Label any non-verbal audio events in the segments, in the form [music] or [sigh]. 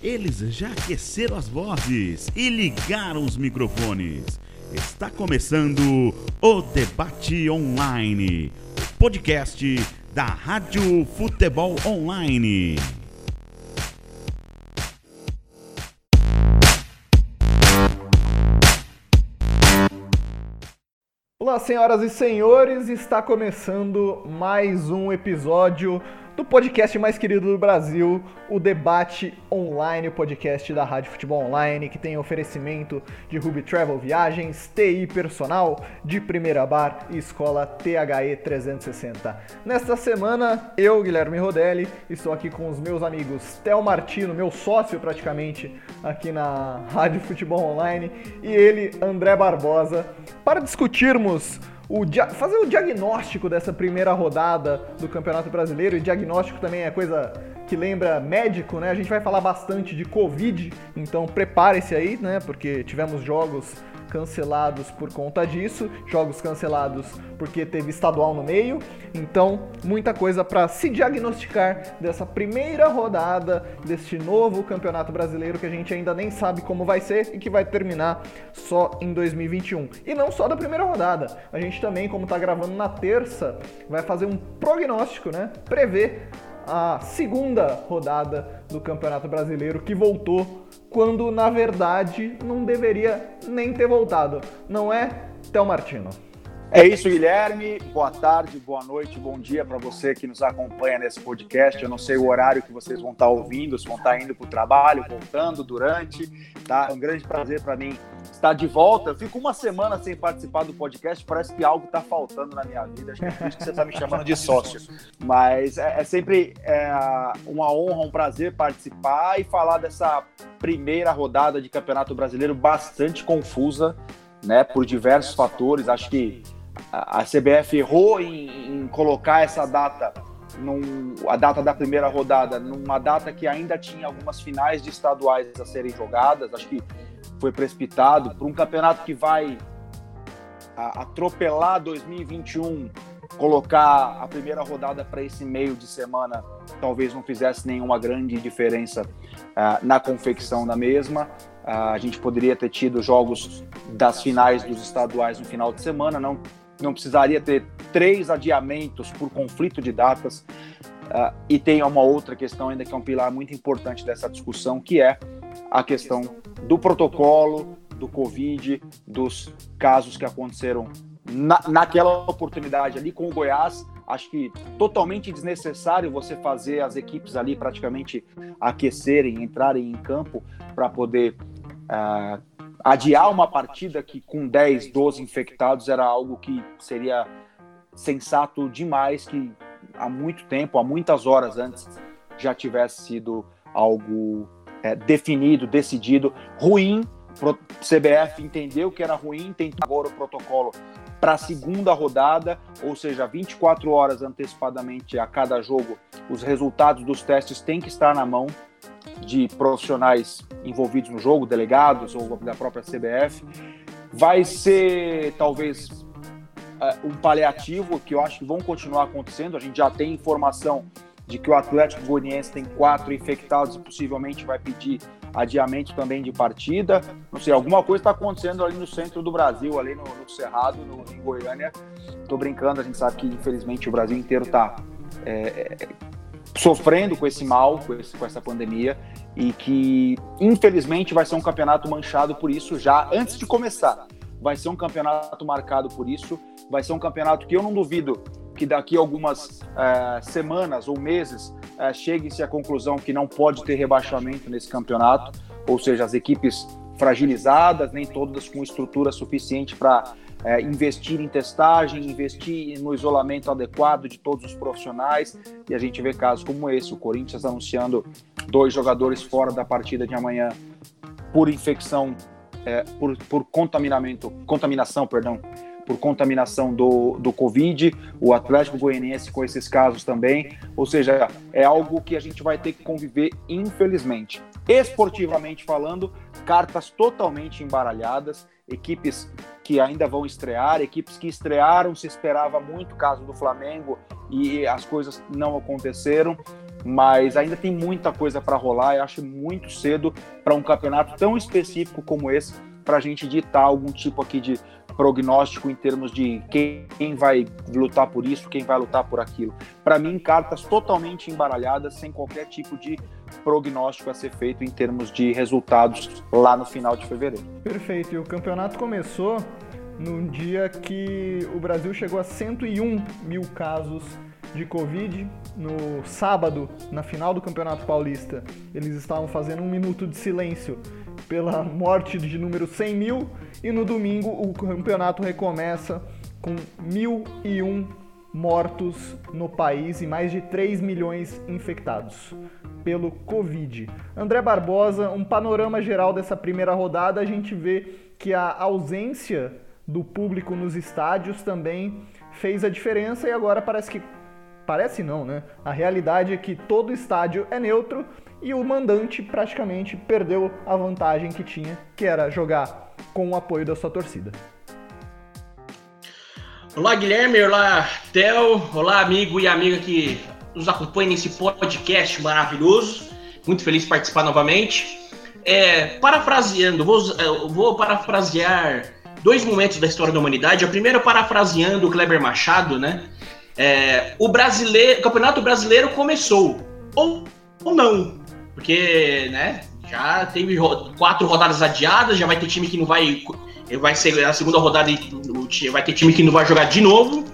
Eles já aqueceram as vozes e ligaram os microfones. Está começando o Debate Online, podcast da Rádio Futebol Online. Olá, senhoras e senhores, está começando mais um episódio do podcast mais querido do Brasil, o Debate Online, o podcast da Rádio Futebol Online, que tem oferecimento de Ruby Travel Viagens, TI Personal, de Primeira Bar e Escola THE 360. Nesta semana, eu, Guilherme Rodelli, estou aqui com os meus amigos Theo Martino, meu sócio praticamente aqui na Rádio Futebol Online, e ele, André Barbosa, para discutirmos o fazer o diagnóstico dessa primeira rodada do Campeonato Brasileiro. E diagnóstico também é coisa que lembra médico, né? A gente vai falar bastante de Covid, então prepare-se aí, né? Porque tivemos jogos cancelados por conta disso, jogos cancelados porque teve estadual no meio. Então, muita coisa para se diagnosticar dessa primeira rodada deste novo Campeonato Brasileiro que a gente ainda nem sabe como vai ser e que vai terminar só em 2021. E não só da primeira rodada. A gente também, como está gravando na terça, vai fazer um prognóstico, né? Prever a segunda rodada do Campeonato Brasileiro que voltou quando na verdade não deveria nem ter voltado. Não é, Théo Martino? É isso, Guilherme. Boa tarde, boa noite, bom dia para você que nos acompanha nesse podcast. Eu não sei o horário que vocês vão estar ouvindo, se vão estar indo para o trabalho, voltando, durante. Tá? É um grande prazer para mim estar de volta. Eu fico uma semana sem participar do podcast, parece que algo está faltando na minha vida. Acho que é por isso que você está me chamando de sócio. Mas é, é sempre é, uma honra, um prazer participar e falar dessa primeira rodada de Campeonato Brasileiro bastante confusa, né? Por diversos fatores. Acho que a CBF errou em, em colocar essa data, num, a data da primeira rodada, numa data que ainda tinha algumas finais de estaduais a serem jogadas. Acho que foi precipitado para um campeonato que vai atropelar 2021, colocar a primeira rodada para esse meio de semana, talvez não fizesse nenhuma grande diferença uh, na confecção da mesma. Uh, a gente poderia ter tido jogos das finais dos estaduais no final de semana, não não precisaria ter três adiamentos por conflito de datas. Uh, e tem uma outra questão ainda que é um pilar muito importante dessa discussão, que é a questão do protocolo, do Covid, dos casos que aconteceram na, naquela oportunidade ali com o Goiás. Acho que totalmente desnecessário você fazer as equipes ali praticamente aquecerem, entrarem em campo para poder uh, adiar uma partida que com 10, 12 infectados era algo que seria sensato demais que há muito tempo, há muitas horas antes, já tivesse sido algo é, definido, decidido, ruim. O CBF entendeu que era ruim, tem agora o protocolo para a segunda rodada, ou seja, 24 horas antecipadamente a cada jogo, os resultados dos testes têm que estar na mão de profissionais envolvidos no jogo, delegados ou da própria CBF. Vai ser talvez uh, um paliativo que eu acho que vão continuar acontecendo. A gente já tem informação de que o Atlético Goianiense tem quatro infectados e possivelmente vai pedir adiamento também de partida. Não sei, alguma coisa está acontecendo ali no centro do Brasil, ali no, no Cerrado, no, em Goiânia. Estou brincando, a gente sabe que infelizmente o Brasil inteiro está é, é sofrendo com esse mal, com, esse, com essa pandemia, e que infelizmente vai ser um campeonato manchado por isso já antes de começar. Vai ser um campeonato marcado por isso, vai ser um campeonato que eu não duvido que daqui a algumas é, semanas ou meses é, chegue-se à conclusão que não pode ter rebaixamento nesse campeonato, ou seja, as equipes fragilizadas, nem todas com estrutura suficiente para é, investir em testagem, investir no isolamento adequado de todos os profissionais. E a gente vê casos como esse: o Corinthians anunciando dois jogadores fora da partida de amanhã por infecção, é, por, por contaminamento, contaminação, perdão, por contaminação do, do Covid, o Atlético Goianiense com esses casos também. Ou seja, é algo que a gente vai ter que conviver, infelizmente. Esportivamente falando, cartas totalmente embaralhadas, equipes que ainda vão estrear, equipes que estrearam, se esperava muito, caso do Flamengo, e as coisas não aconteceram. mas ainda tem muita coisa para rolar. Eu acho muito cedo para um campeonato tão específico como esse para a gente ditar algum tipo aqui de prognóstico em termos de quem vai lutar por isso, quem vai lutar por aquilo. Para mim, cartas totalmente embaralhadas, sem qualquer tipo de prognóstico a ser feito em termos de resultados lá no final de fevereiro. Perfeito. E o campeonato começou num dia que o Brasil chegou a 101 mil casos de Covid. No sábado, na final do Campeonato Paulista, eles estavam fazendo um minuto de silêncio pela morte de número 100 mil. E no domingo, o campeonato recomeça com 1.001 mortos no país e mais de 3 milhões infectados pelo Covid. André Barbosa, um panorama geral dessa primeira rodada, a gente vê que a ausência do público nos estádios também fez a diferença e agora parece que parece não, né? A realidade é que todo estádio é neutro e o mandante praticamente perdeu a vantagem que tinha, que era jogar com o apoio da sua torcida. Olá, Guilherme, olá, Theo, olá, amigo e amiga que nos acompanha nesse podcast maravilhoso. Muito feliz de participar novamente. É, parafraseando, vou, vou parafrasear dois momentos da história da humanidade. O primeiro, parafraseando o Kleber Machado, né? É, o brasileiro, o Campeonato Brasileiro começou ou, ou não, porque, né? Já teve quatro rodadas adiadas, já vai ter time que não vai, vai ser a segunda rodada e vai ter time que não vai jogar de novo.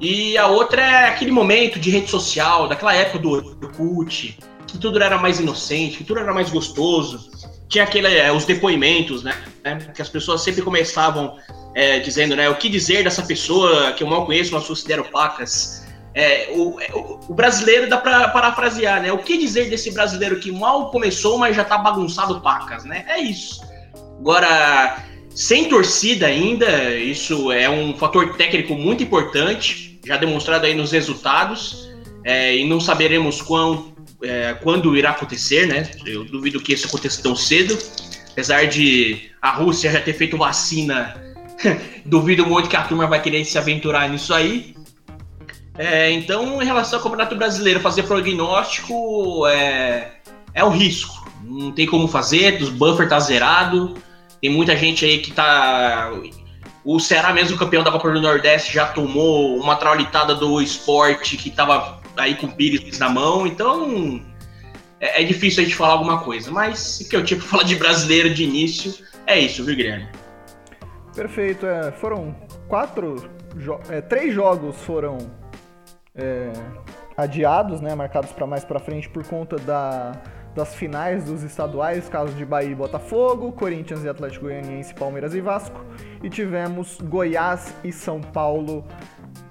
E a outra é aquele momento de rede social, daquela época do Orkut, que tudo era mais inocente, que tudo era mais gostoso tinha aquele, é, os depoimentos, né? Que as pessoas sempre começavam é, dizendo, né? O que dizer dessa pessoa que eu mal conheço, mas considero pacas. É, o, o, brasileiro dá para parafrasear, né? O que dizer desse brasileiro que mal começou, mas já tá bagunçado pacas, né? É isso. Agora, sem torcida ainda, isso é um fator técnico muito importante, já demonstrado aí nos resultados, é, e não saberemos quão é, quando irá acontecer, né? Eu duvido que isso aconteça tão cedo. Apesar de a Rússia já ter feito vacina, [laughs] duvido muito que a turma vai querer se aventurar nisso aí. É, então, em relação ao Campeonato Brasileiro, fazer prognóstico é, é um risco. Não tem como fazer, os buffer tá zerado. Tem muita gente aí que tá. O Ceará, mesmo campeão da Copa do Nordeste, já tomou uma traulitada do esporte que tava aí com o Pires na mão, então é, é, difícil a gente falar alguma coisa. Mas o que eu tinha para [laughs] falar de brasileiro de início é isso, viu, Guilherme? Perfeito. É, foram quatro, jo é, três jogos foram é, adiados, né, marcados para mais para frente por conta da, das finais dos estaduais, caso de Bahia e Botafogo, Corinthians e Atlético Goianiense, Palmeiras e Vasco, e tivemos Goiás e São Paulo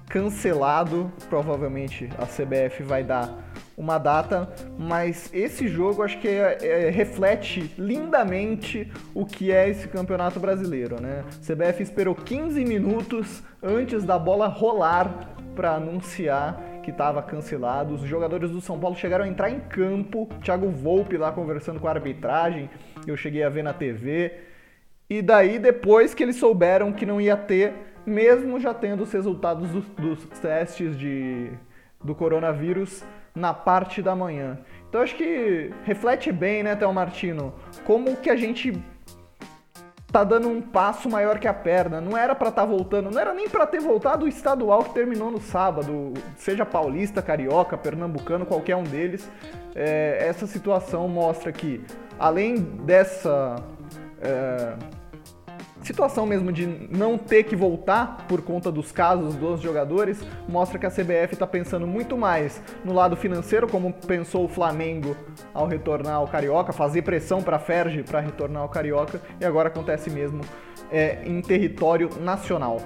cancelado. Provavelmente a CBF vai dar uma data, mas esse jogo acho que é, é, reflete lindamente o que é esse campeonato brasileiro, né? A CBF esperou 15 minutos antes da bola rolar para anunciar que estava cancelado. Os jogadores do São Paulo chegaram a entrar em campo, Thiago Volpe lá conversando com a arbitragem, eu cheguei a ver na TV. E daí depois que eles souberam que não ia ter mesmo já tendo os resultados dos, dos testes de, do coronavírus na parte da manhã. Então acho que reflete bem, né, Théo Martino, como que a gente tá dando um passo maior que a perna. Não era para estar tá voltando, não era nem para ter voltado o estadual que terminou no sábado, seja paulista, carioca, pernambucano, qualquer um deles. É, essa situação mostra que, além dessa é, situação mesmo de não ter que voltar por conta dos casos dos jogadores mostra que a CBF está pensando muito mais no lado financeiro, como pensou o Flamengo ao retornar ao Carioca, fazer pressão para a Ferge para retornar ao Carioca, e agora acontece mesmo é, em território nacional.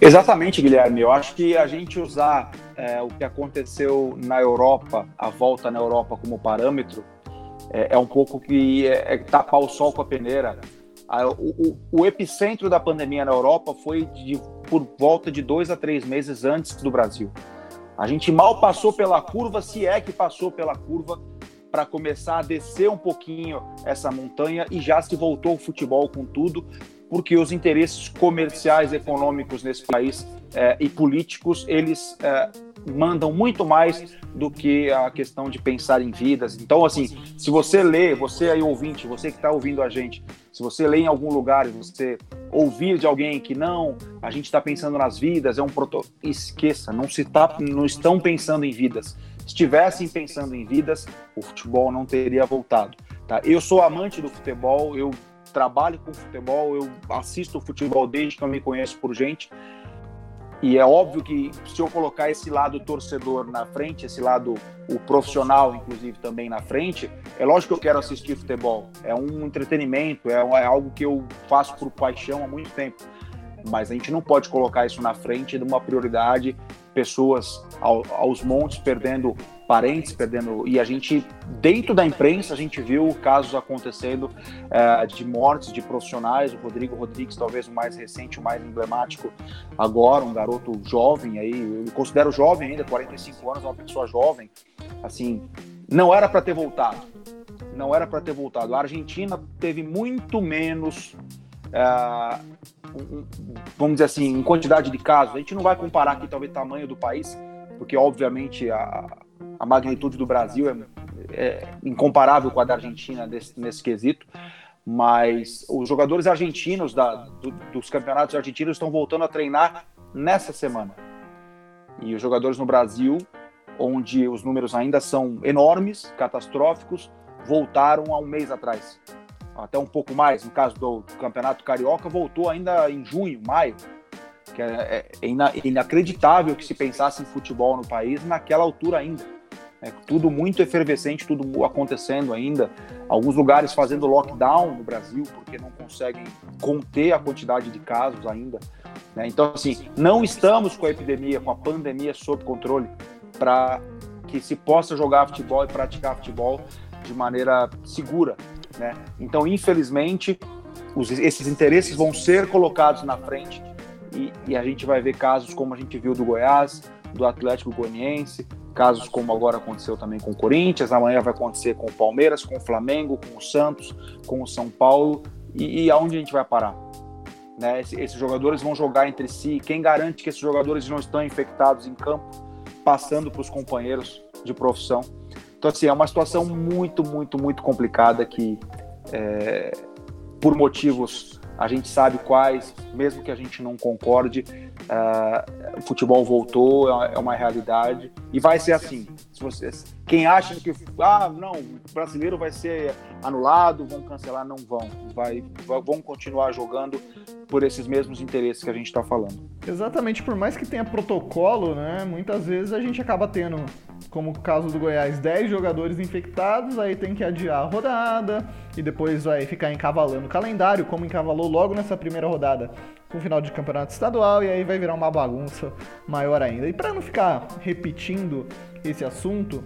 Exatamente, Guilherme. Eu acho que a gente usar é, o que aconteceu na Europa, a volta na Europa como parâmetro, é, é um pouco que é, é tapar o sol com a peneira o, o, o, epicentro da pandemia na Europa foi de, por volta de dois a três meses antes do Brasil. A gente mal passou pela curva, se é que passou pela curva, para começar a descer um pouquinho essa montanha e já se voltou o futebol com tudo. porque os interesses comerciais, econômicos nesse país é, e políticos, eles é, mandam muito mais do que a questão de pensar em vidas. Então, assim, se você lê, você aí ouvinte, você que está ouvindo a gente, se você lê em algum lugar e você ouvir de alguém que não, a gente está pensando nas vidas, é um proto... esqueça, não se tá, não estão pensando em vidas. Se estivessem pensando em vidas, o futebol não teria voltado. Tá? Eu sou amante do futebol, eu trabalho com futebol, eu assisto futebol desde que eu me conheço por gente. E é óbvio que se eu colocar esse lado torcedor na frente, esse lado o profissional, inclusive, também na frente, é lógico que eu quero assistir futebol. É um entretenimento, é, é algo que eu faço por paixão há muito tempo. Mas a gente não pode colocar isso na frente de uma prioridade, pessoas ao, aos montes perdendo parentes, perdendo. E a gente, dentro da imprensa, a gente viu casos acontecendo é, de mortes de profissionais. O Rodrigo Rodrigues, talvez o mais recente, o mais emblemático agora, um garoto jovem aí, eu considero jovem ainda, 45 anos, uma pessoa jovem. Assim, não era para ter voltado. Não era para ter voltado. A Argentina teve muito menos. Um, vamos dizer assim, em quantidade de casos. A gente não vai comparar aqui, talvez, tamanho do país, porque, obviamente, a, a magnitude do Brasil é, é incomparável com a da Argentina nesse, nesse quesito, mas os jogadores argentinos da, do, dos campeonatos argentinos estão voltando a treinar nessa semana. E os jogadores no Brasil, onde os números ainda são enormes, catastróficos, voltaram há um mês atrás. Até um pouco mais, no caso do Campeonato Carioca, voltou ainda em junho, maio. Que é, é inacreditável que se pensasse em futebol no país naquela altura ainda. É tudo muito efervescente, tudo acontecendo ainda. Alguns lugares fazendo lockdown no Brasil porque não conseguem conter a quantidade de casos ainda. Né? Então, assim, não estamos com a epidemia, com a pandemia sob controle para que se possa jogar futebol e praticar futebol de maneira segura. Né? Então, infelizmente, os, esses interesses vão ser colocados na frente e, e a gente vai ver casos como a gente viu do Goiás, do Atlético Goianiense, casos como agora aconteceu também com o Corinthians, amanhã vai acontecer com o Palmeiras, com o Flamengo, com o Santos, com o São Paulo, e, e aonde a gente vai parar? Né? Esses, esses jogadores vão jogar entre si, quem garante que esses jogadores não estão infectados em campo, passando para os companheiros de profissão? Então, assim, é uma situação muito, muito, muito complicada que, é, por motivos a gente sabe quais, mesmo que a gente não concorde, uh, o futebol voltou, é, é uma realidade e vai ser assim. Se vocês, quem acha que ah não, o brasileiro vai ser anulado, vão cancelar, não vão, vai, vão continuar jogando por esses mesmos interesses que a gente está falando. Exatamente, por mais que tenha protocolo, né, muitas vezes a gente acaba tendo como o caso do Goiás, 10 jogadores infectados, aí tem que adiar a rodada e depois vai ficar encavalando o calendário, como encavalou logo nessa primeira rodada com o final de campeonato estadual, e aí vai virar uma bagunça maior ainda. E para não ficar repetindo esse assunto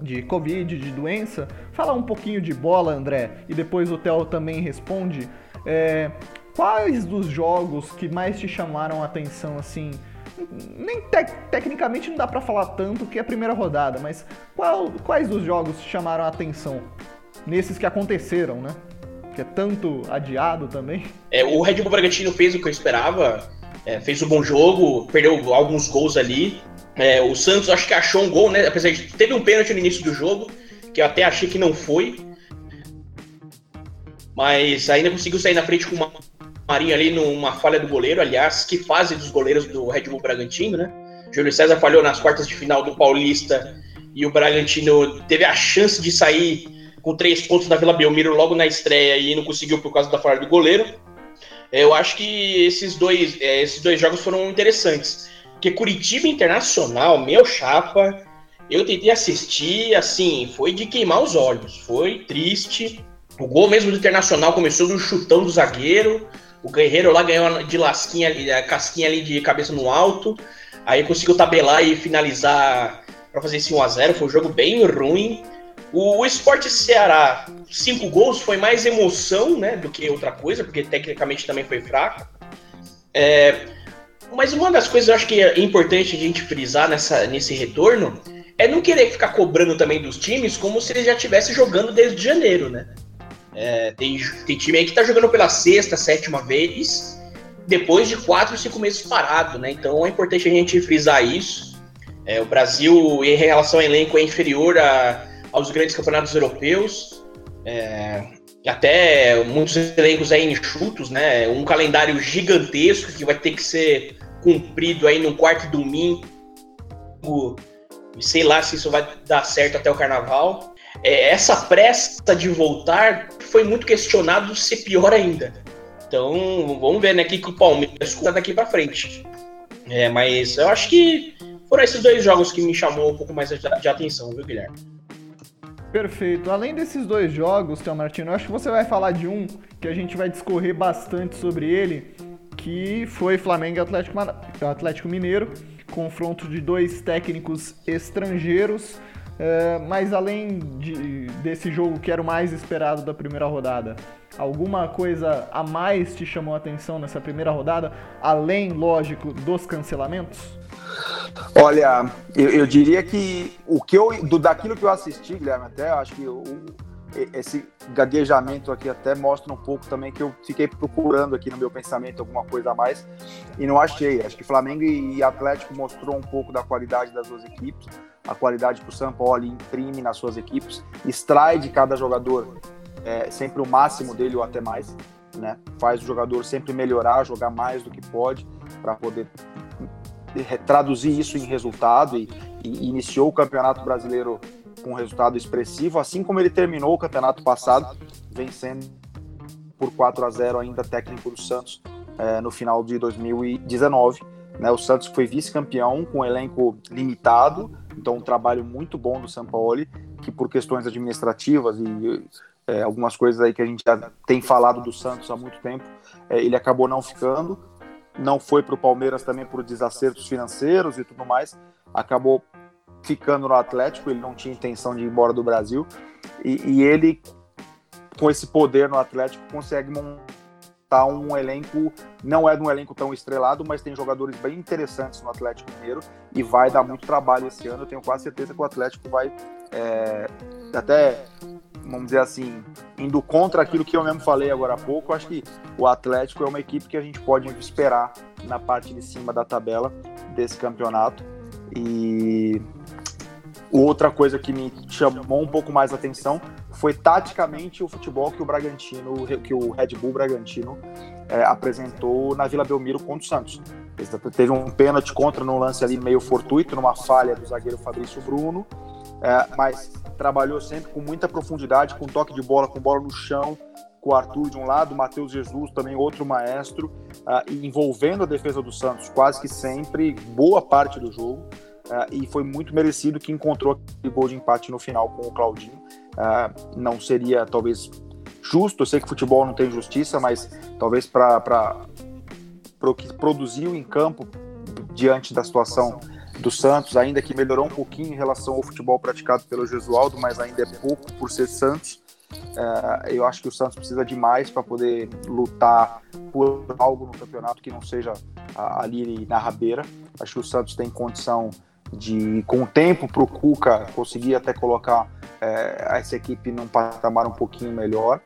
de Covid, de doença, falar um pouquinho de bola, André, e depois o Theo também responde. É, quais dos jogos que mais te chamaram a atenção, assim, nem te tecnicamente não dá para falar tanto que é a primeira rodada, mas qual, quais dos jogos chamaram a atenção nesses que aconteceram, né? Que é tanto adiado também. É, o Red Bull Bragantino fez o que eu esperava, é, fez um bom jogo, perdeu alguns gols ali. É, o Santos acho que achou um gol, né? Apesar de teve um pênalti no início do jogo, que eu até achei que não foi. Mas ainda conseguiu sair na frente com uma Marinho ali numa falha do goleiro, aliás, que fase dos goleiros do Red Bull Bragantino, né? Júlio César falhou nas quartas de final do Paulista e o Bragantino teve a chance de sair com três pontos da Vila Belmiro logo na estreia e não conseguiu por causa da falha do goleiro. Eu acho que esses dois, é, esses dois jogos foram interessantes. Porque Curitiba Internacional, meu chapa, eu tentei assistir, assim, foi de queimar os olhos. Foi triste. O gol mesmo do Internacional começou no chutão do zagueiro. O Guerreiro lá ganhou de lasquinha a casquinha ali de cabeça no alto. Aí conseguiu tabelar e finalizar para fazer esse 1x0. Foi um jogo bem ruim. O, Sport Ceará, cinco gols, foi mais emoção né, do que outra coisa, porque tecnicamente também foi fraco. É, mas uma das coisas que eu acho que é importante a gente frisar nessa, nesse retorno é não querer ficar cobrando também dos times como se eles já estivessem jogando desde janeiro, né? É, tem, tem time aí que tá jogando pela sexta, sétima vez, depois de quatro, cinco meses parado, né? Então é importante a gente frisar isso. É, o Brasil, em relação ao elenco, é inferior a, aos grandes campeonatos europeus. É, até muitos elencos aí enxutos, né? Um calendário gigantesco que vai ter que ser cumprido aí no quarto domingo. Sei lá se isso vai dar certo até o carnaval. É, essa pressa de voltar foi muito questionado ser pior ainda. Então, vamos ver, né, que o Palmeiras conta daqui para frente. É, mas eu acho que foram esses dois jogos que me chamou um pouco mais de, de atenção, viu, Guilherme? Perfeito. Além desses dois jogos, Théo Martino, eu acho que você vai falar de um que a gente vai discorrer bastante sobre ele, que foi Flamengo e Atlético, Atlético Mineiro, confronto de dois técnicos estrangeiros. É, mas além de, desse jogo que era o mais esperado da primeira rodada, alguma coisa a mais te chamou a atenção nessa primeira rodada, além, lógico, dos cancelamentos? Olha, eu, eu, diria que o que eu, do, daquilo que eu assisti, Guilherme, até acho que o, esse gaguejamento aqui até mostra um pouco também que eu fiquei procurando aqui no meu pensamento alguma coisa a mais e não achei. Acho que Flamengo e Atlético mostrou um pouco da qualidade das duas equipes, a qualidade que o São Paulo imprime nas suas equipes, extrai de cada jogador é, sempre o máximo dele ou até mais, né? Faz o jogador sempre melhorar, jogar mais do que pode para poder traduzir isso em resultado e, e, iniciou o Campeonato Brasileiro com um resultado expressivo, assim como ele terminou o campeonato passado vencendo por 4 a 0 ainda técnico do Santos é, no final de 2019. Né? O Santos foi vice-campeão com um elenco limitado, então um trabalho muito bom do São Paulo, que por questões administrativas e é, algumas coisas aí que a gente já tem falado do Santos há muito tempo, é, ele acabou não ficando. Não foi para o Palmeiras também por desacertos financeiros e tudo mais, acabou ficando no Atlético, ele não tinha intenção de ir embora do Brasil, e, e ele, com esse poder no Atlético, consegue montar um elenco, não é de um elenco tão estrelado, mas tem jogadores bem interessantes no Atlético Mineiro, e vai dar muito trabalho esse ano, eu tenho quase certeza que o Atlético vai é, até vamos dizer assim, indo contra aquilo que eu mesmo falei agora há pouco, acho que o Atlético é uma equipe que a gente pode esperar na parte de cima da tabela desse campeonato. E outra coisa que me chamou um pouco mais a atenção foi taticamente o futebol que o Bragantino, que o Red Bull Bragantino é, apresentou na Vila Belmiro contra o Santos. Teve um pênalti contra no lance ali meio fortuito, numa falha do zagueiro Fabrício Bruno, é, mas trabalhou sempre com muita profundidade, com toque de bola, com bola no chão, com o Arthur de um lado, o Matheus Jesus também outro maestro, uh, envolvendo a defesa do Santos quase que sempre, boa parte do jogo, uh, e foi muito merecido que encontrou aquele gol de empate no final com o Claudinho. Uh, não seria talvez justo, eu sei que futebol não tem justiça, mas talvez para o que produziu em campo diante da situação do Santos, ainda que melhorou um pouquinho em relação ao futebol praticado pelo Jesualdo, mas ainda é pouco por ser Santos. É, eu acho que o Santos precisa de mais para poder lutar por algo no campeonato que não seja ali na rabeira. Acho que o Santos tem condição de, com o tempo, para o Cuca conseguir até colocar é, essa equipe num patamar um pouquinho melhor.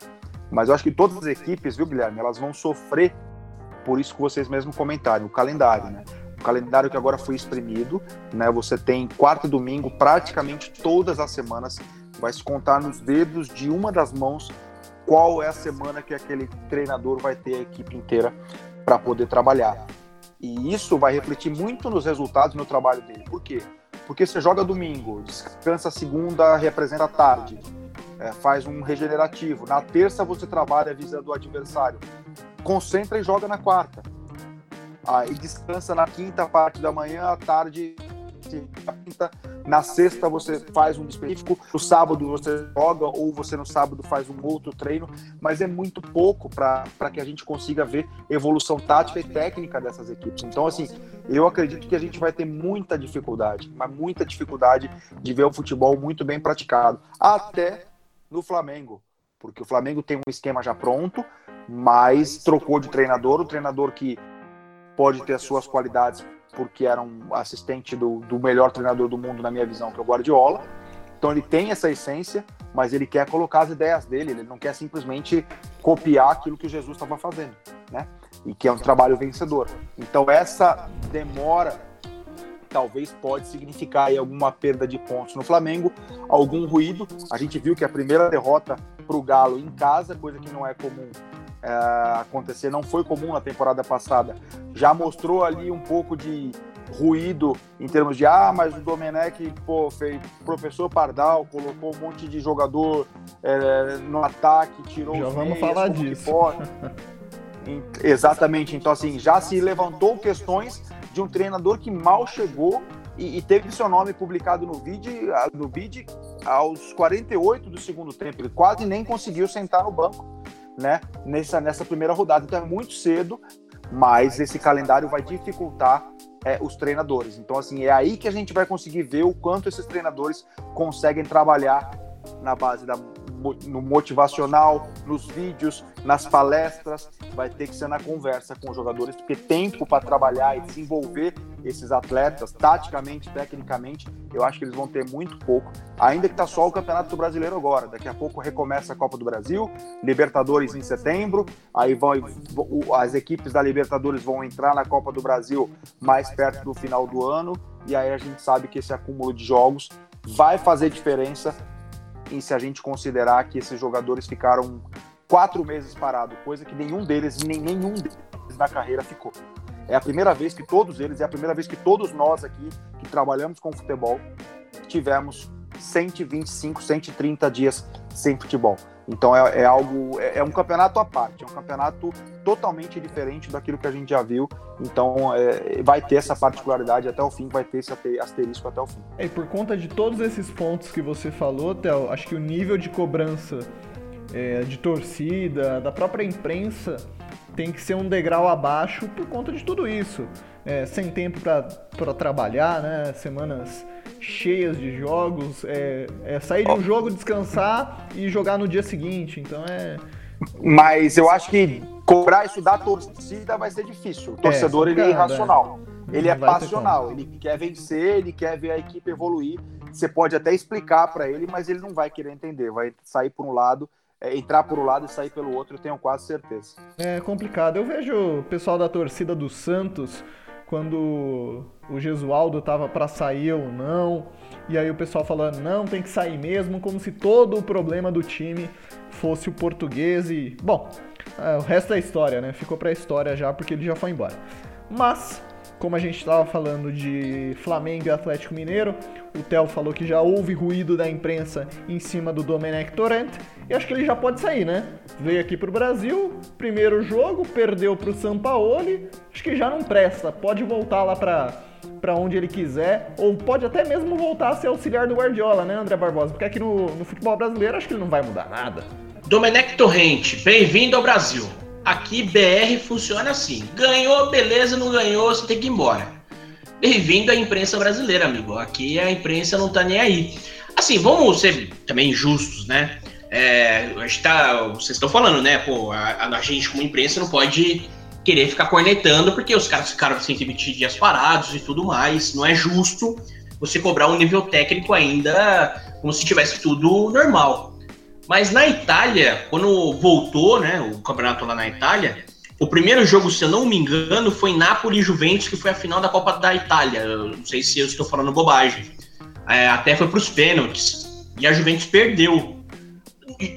Mas eu acho que todas as equipes, viu, Guilherme, elas vão sofrer por isso que vocês mesmos comentaram, o calendário, né? calendário que agora foi exprimido, né? Você tem quarto e domingo praticamente todas as semanas, vai se contar nos dedos de uma das mãos qual é a semana que aquele treinador vai ter a equipe inteira para poder trabalhar. E isso vai refletir muito nos resultados no trabalho dele. Por quê? Porque você joga domingo, descansa segunda, representa tarde, é, faz um regenerativo. Na terça você trabalha visando o adversário, concentra e joga na quarta aí descansa na quinta parte da manhã, à tarde, quinta, na sexta você faz um específico, no sábado você joga ou você no sábado faz um outro treino, mas é muito pouco para que a gente consiga ver evolução tática e técnica dessas equipes. Então, assim, eu acredito que a gente vai ter muita dificuldade, mas muita dificuldade de ver o futebol muito bem praticado, até no Flamengo, porque o Flamengo tem um esquema já pronto, mas trocou de treinador, o treinador que pode ter as suas qualidades, porque era um assistente do, do melhor treinador do mundo, na minha visão, que é o Guardiola. Então ele tem essa essência, mas ele quer colocar as ideias dele, ele não quer simplesmente copiar aquilo que o Jesus estava fazendo, né? E que é um trabalho vencedor. Então essa demora talvez pode significar aí alguma perda de pontos no Flamengo, algum ruído. A gente viu que a primeira derrota para o Galo em casa, coisa que não é comum é, acontecer, não foi comum na temporada passada, já mostrou ali um pouco de ruído em termos de ah, mas o Domenech pô, fez professor Pardal, colocou um monte de jogador é, no ataque, tirou já os vamos meias, falar disso. Exatamente, então assim, já se levantou questões de um treinador que mal chegou e, e teve seu nome publicado no vídeo, no vídeo aos 48 do segundo tempo. Ele quase nem conseguiu sentar no banco, né? Nessa, nessa primeira rodada. Então é muito cedo, mas esse calendário vai dificultar é, os treinadores. Então, assim, é aí que a gente vai conseguir ver o quanto esses treinadores conseguem trabalhar na base da no motivacional, nos vídeos, nas palestras, vai ter que ser na conversa com os jogadores, porque tempo para trabalhar e desenvolver esses atletas, taticamente, tecnicamente, eu acho que eles vão ter muito pouco, ainda que tá só o Campeonato Brasileiro agora. Daqui a pouco recomeça a Copa do Brasil, Libertadores em setembro, aí vão as equipes da Libertadores vão entrar na Copa do Brasil mais perto do final do ano, e aí a gente sabe que esse acúmulo de jogos vai fazer diferença e se a gente considerar que esses jogadores ficaram quatro meses parados, coisa que nenhum deles, nem nenhum deles na carreira ficou. É a primeira vez que todos eles, é a primeira vez que todos nós aqui que trabalhamos com futebol tivemos 125, 130 dias sem futebol. Então é, é algo, é, é, um campeonato à parte, é um campeonato totalmente diferente daquilo que a gente já viu. Então é, vai ter essa particularidade até o fim, vai ter esse asterisco até o fim. E por conta de todos esses pontos que você falou, Theo, acho que o nível de cobrança é, de torcida, da própria imprensa, tem que ser um degrau abaixo por conta de tudo isso. É, sem tempo para trabalhar, né? Semanas cheias de jogos, é, é sair de um jogo, descansar e jogar no dia seguinte. Então é. Mas eu acho que cobrar isso da torcida vai ser difícil. O torcedor é, ele é irracional. É. Ele é passional, ele quer vencer, ele quer ver a equipe evoluir. Você pode até explicar para ele, mas ele não vai querer entender. Vai sair por um lado, é, entrar por um lado e sair pelo outro, eu tenho quase certeza. É complicado. Eu vejo o pessoal da torcida do Santos quando o Gesualdo tava para sair ou não. E aí o pessoal falando, não, tem que sair mesmo, como se todo o problema do time fosse o português e. Bom, é, o resto é história, né? Ficou pra história já porque ele já foi embora. Mas como a gente estava falando de Flamengo e Atlético Mineiro, o Theo falou que já houve ruído da imprensa em cima do Domenech Torrent, e acho que ele já pode sair, né? Veio aqui pro Brasil, primeiro jogo, perdeu pro Sampaoli, acho que já não presta, pode voltar lá para para onde ele quiser, ou pode até mesmo voltar a ser auxiliar do Guardiola, né, André Barbosa? Porque aqui no, no futebol brasileiro acho que ele não vai mudar nada. Domenech Torrente, bem-vindo ao Brasil. Aqui BR funciona assim. Ganhou, beleza, não ganhou, você tem que ir embora. Bem-vindo à imprensa brasileira, amigo. Aqui a imprensa não tá nem aí. Assim, vamos ser também justos, né? É, a gente tá, vocês estão falando, né? Pô, a, a, gente como imprensa não pode querer ficar cornetando porque os caras ficaram 120 dias parados e tudo mais. Não é justo você cobrar um nível técnico ainda como se tivesse tudo normal. Mas na Itália, quando voltou, né, o campeonato lá na Itália, o primeiro jogo, se eu não me engano, foi Napoli e Juventus, que foi a final da Copa da Itália. Eu não sei se eu estou falando bobagem. É, até foi para os pênaltis. E a Juventus perdeu.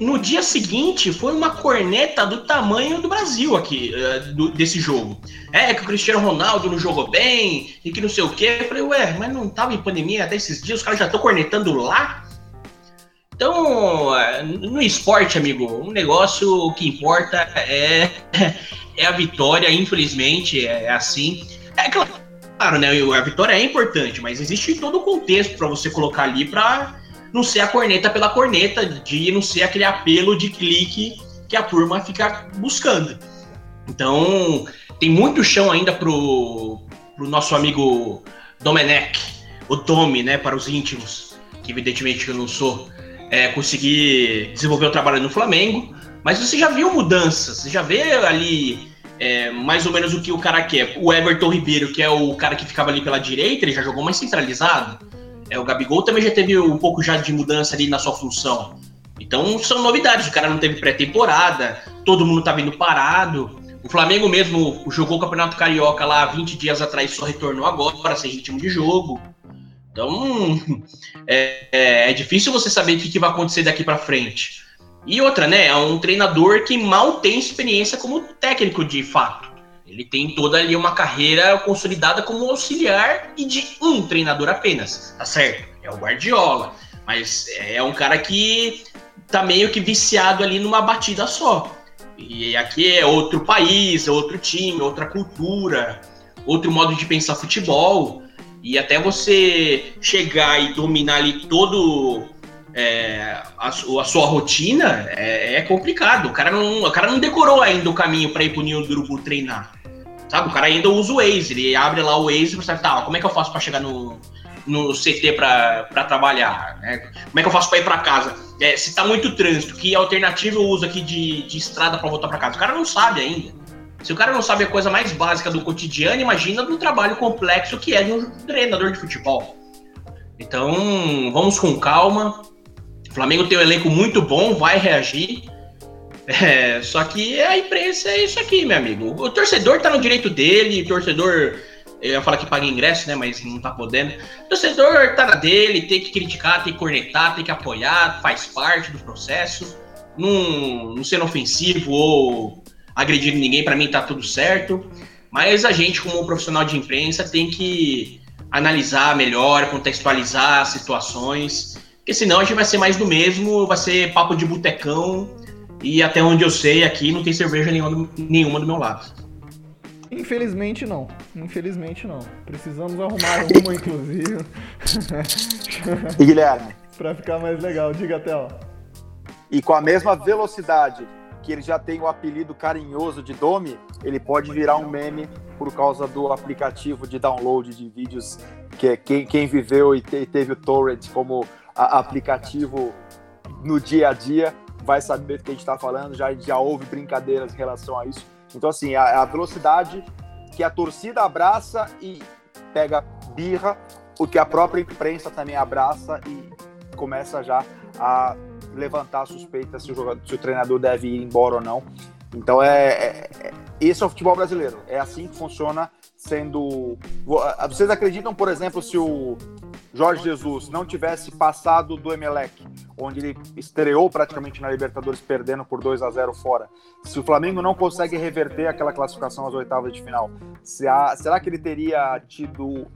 No dia seguinte, foi uma corneta do tamanho do Brasil aqui, uh, do, desse jogo. É que o Cristiano Ronaldo não jogou bem, e que não sei o quê. Eu falei, ué, mas não estava em pandemia até esses dias, os caras já estão cornetando lá? Então, é, no esporte, amigo, um negócio que importa é, é a vitória, infelizmente, é assim. É claro, né? A vitória é importante, mas existe todo o contexto para você colocar ali para não ser a corneta pela corneta, de não ser aquele apelo de clique que a turma fica buscando. Então, tem muito chão ainda pro, pro nosso amigo Domenech, o Domi, né, para os íntimos, que evidentemente eu não sou é, conseguir desenvolver o trabalho no Flamengo, mas você já viu mudanças, você já vê ali é, mais ou menos o que o cara quer. O Everton Ribeiro, que é o cara que ficava ali pela direita, ele já jogou mais centralizado. É, o Gabigol também já teve um pouco já de mudança ali na sua função. Então são novidades. O cara não teve pré-temporada, todo mundo tá vindo parado. O Flamengo mesmo jogou o Campeonato Carioca lá 20 dias atrás, só retornou agora, sem ritmo de jogo. Então [laughs] é, é, é difícil você saber o que, que vai acontecer daqui para frente. E outra, né? É um treinador que mal tem experiência como técnico de fato. Ele tem toda ali uma carreira consolidada como auxiliar e de um treinador apenas, tá certo? É o Guardiola. Mas é um cara que tá meio que viciado ali numa batida só. E aqui é outro país, é outro time, outra cultura, outro modo de pensar futebol. E até você chegar e dominar ali todo é, a, a, sua rotina é, é, complicado. O cara, não, o cara não decorou ainda o caminho para ir pro Ninho do treinar. Sabe? O cara ainda usa o Waze. Ele abre lá o Waze e você tá, como é que eu faço para chegar no, no CT para trabalhar? Né? Como é que eu faço para ir para casa? É, se tá muito trânsito, que alternativa eu uso aqui de, de estrada para voltar para casa? O cara não sabe ainda. Se o cara não sabe a coisa mais básica do cotidiano, imagina do trabalho complexo que é de um treinador de futebol. Então, vamos com calma. O Flamengo tem um elenco muito bom, vai reagir. [laughs] É, só que a imprensa é isso aqui, meu amigo. O torcedor tá no direito dele, o torcedor. Eu ia falar que paga ingresso, né? Mas não tá podendo. O torcedor tá na dele, tem que criticar, tem que cornetar, tem que apoiar, faz parte do processo. Não, não sendo ofensivo ou agredindo ninguém, para mim tá tudo certo. Mas a gente, como profissional de imprensa, tem que analisar melhor, contextualizar as situações. Porque senão a gente vai ser mais do mesmo, vai ser papo de botecão e até onde eu sei, aqui não tem cerveja nenhuma, nenhuma do meu lado. Infelizmente não. Infelizmente não. Precisamos arrumar uma, inclusive. E Guilherme? [laughs] pra ficar mais legal. Diga até, ó. E com a mesma velocidade que ele já tem o apelido carinhoso de Domi, ele pode virar um meme por causa do aplicativo de download de vídeos que quem, quem viveu e teve o Torrent como aplicativo no dia a dia vai saber do que a gente está falando, já, já houve brincadeiras em relação a isso. Então, assim, a, a velocidade que a torcida abraça e pega birra, o que a própria imprensa também abraça e começa já a levantar suspeitas se o, se o treinador deve ir embora ou não. Então, é, é, é esse é o futebol brasileiro. É assim que funciona, sendo. Vocês acreditam, por exemplo, se o Jorge Jesus não tivesse passado do Emelec, onde ele estreou praticamente na Libertadores perdendo por 2 a 0 fora, se o Flamengo não consegue reverter aquela classificação às oitavas de final, será que ele teria tido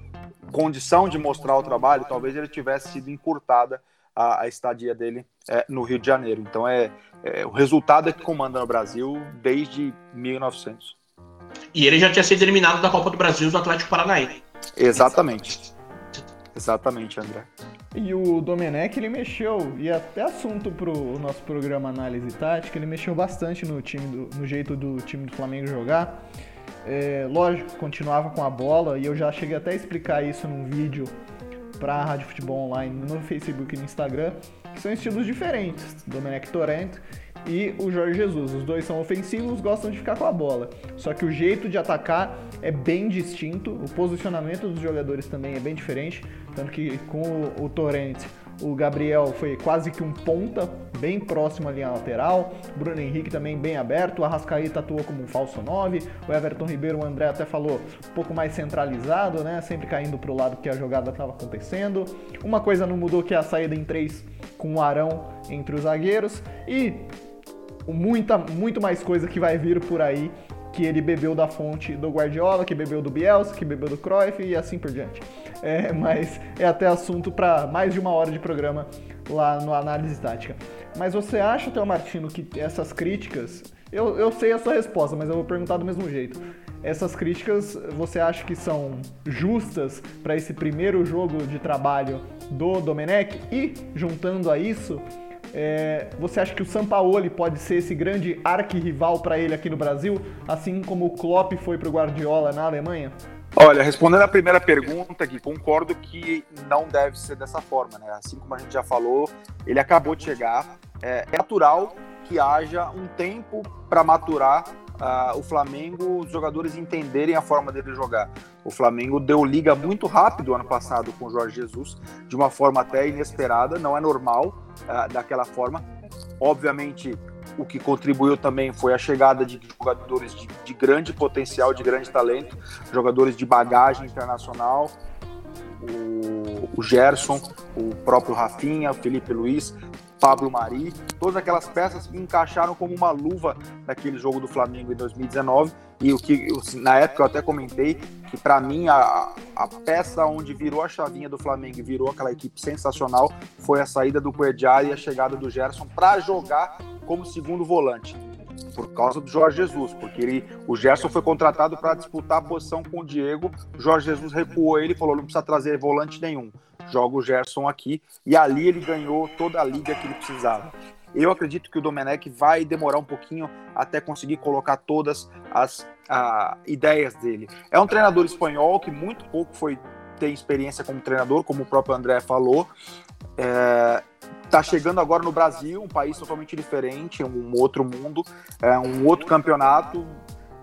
condição de mostrar o trabalho? Talvez ele tivesse sido encurtada a, a estadia dele é, no Rio de Janeiro. Então é, é, o resultado é que comanda no Brasil desde 1900. E ele já tinha sido eliminado da Copa do Brasil do Atlético Paranaense. Exatamente. Exatamente, André. E o Domenech, ele mexeu, e até assunto pro nosso programa Análise Tática, ele mexeu bastante no time do, no jeito do time do Flamengo jogar. É, lógico, continuava com a bola, e eu já cheguei até a explicar isso num vídeo para a Rádio Futebol Online no [laughs] Facebook e no Instagram, que são estilos diferentes. Domenech Torrent e o Jorge Jesus. Os dois são ofensivos, gostam de ficar com a bola. Só que o jeito de atacar é bem distinto, o posicionamento dos jogadores também é bem diferente. Tanto que com o, o Torrente, o Gabriel foi quase que um ponta, bem próximo à linha lateral. Bruno Henrique também bem aberto. O Arrascaeta atuou como um falso 9. O Everton Ribeiro, o André até falou, um pouco mais centralizado, né? Sempre caindo para o lado que a jogada estava acontecendo. Uma coisa não mudou que é a saída em três com o Arão entre os zagueiros. E muita, muito mais coisa que vai vir por aí que ele bebeu da fonte do Guardiola, que bebeu do Bielsa, que bebeu do Cruyff e assim por diante. É, mas é até assunto para mais de uma hora de programa lá no Análise Tática. Mas você acha, Theo Martino, que essas críticas. Eu, eu sei a sua resposta, mas eu vou perguntar do mesmo jeito. Essas críticas você acha que são justas para esse primeiro jogo de trabalho do Domenech? E, juntando a isso, é, você acha que o Sampaoli pode ser esse grande arquirrival para ele aqui no Brasil, assim como o Klopp foi para o Guardiola na Alemanha? Olha, respondendo a primeira pergunta, que concordo que não deve ser dessa forma, né? Assim como a gente já falou, ele acabou de chegar. É, é natural que haja um tempo para maturar o Flamengo, os jogadores entenderem a forma dele jogar. O Flamengo deu liga muito rápido ano passado com o Jorge Jesus, de uma forma até inesperada, não é normal uh, daquela forma. Obviamente, o que contribuiu também foi a chegada de jogadores de, de grande potencial, de grande talento, jogadores de bagagem internacional, o Gerson, o próprio Rafinha, o Felipe Luiz, Pablo Mari, todas aquelas peças que encaixaram como uma luva naquele jogo do Flamengo em 2019. E o que na época eu até comentei que para mim a, a peça onde virou a chavinha do Flamengo e virou aquela equipe sensacional foi a saída do Cuejari e a chegada do Gerson para jogar como segundo volante por causa do Jorge Jesus, porque ele, o Gerson foi contratado para disputar a posição com o Diego. O Jorge Jesus recuou ele e falou: não precisa trazer volante nenhum, joga o Gerson aqui. E ali ele ganhou toda a liga que ele precisava. Eu acredito que o Domenech vai demorar um pouquinho até conseguir colocar todas as a, ideias dele. É um treinador espanhol que muito pouco foi ter experiência como treinador, como o próprio André falou. É, está chegando agora no Brasil, um país totalmente diferente, um outro mundo, é, um outro campeonato.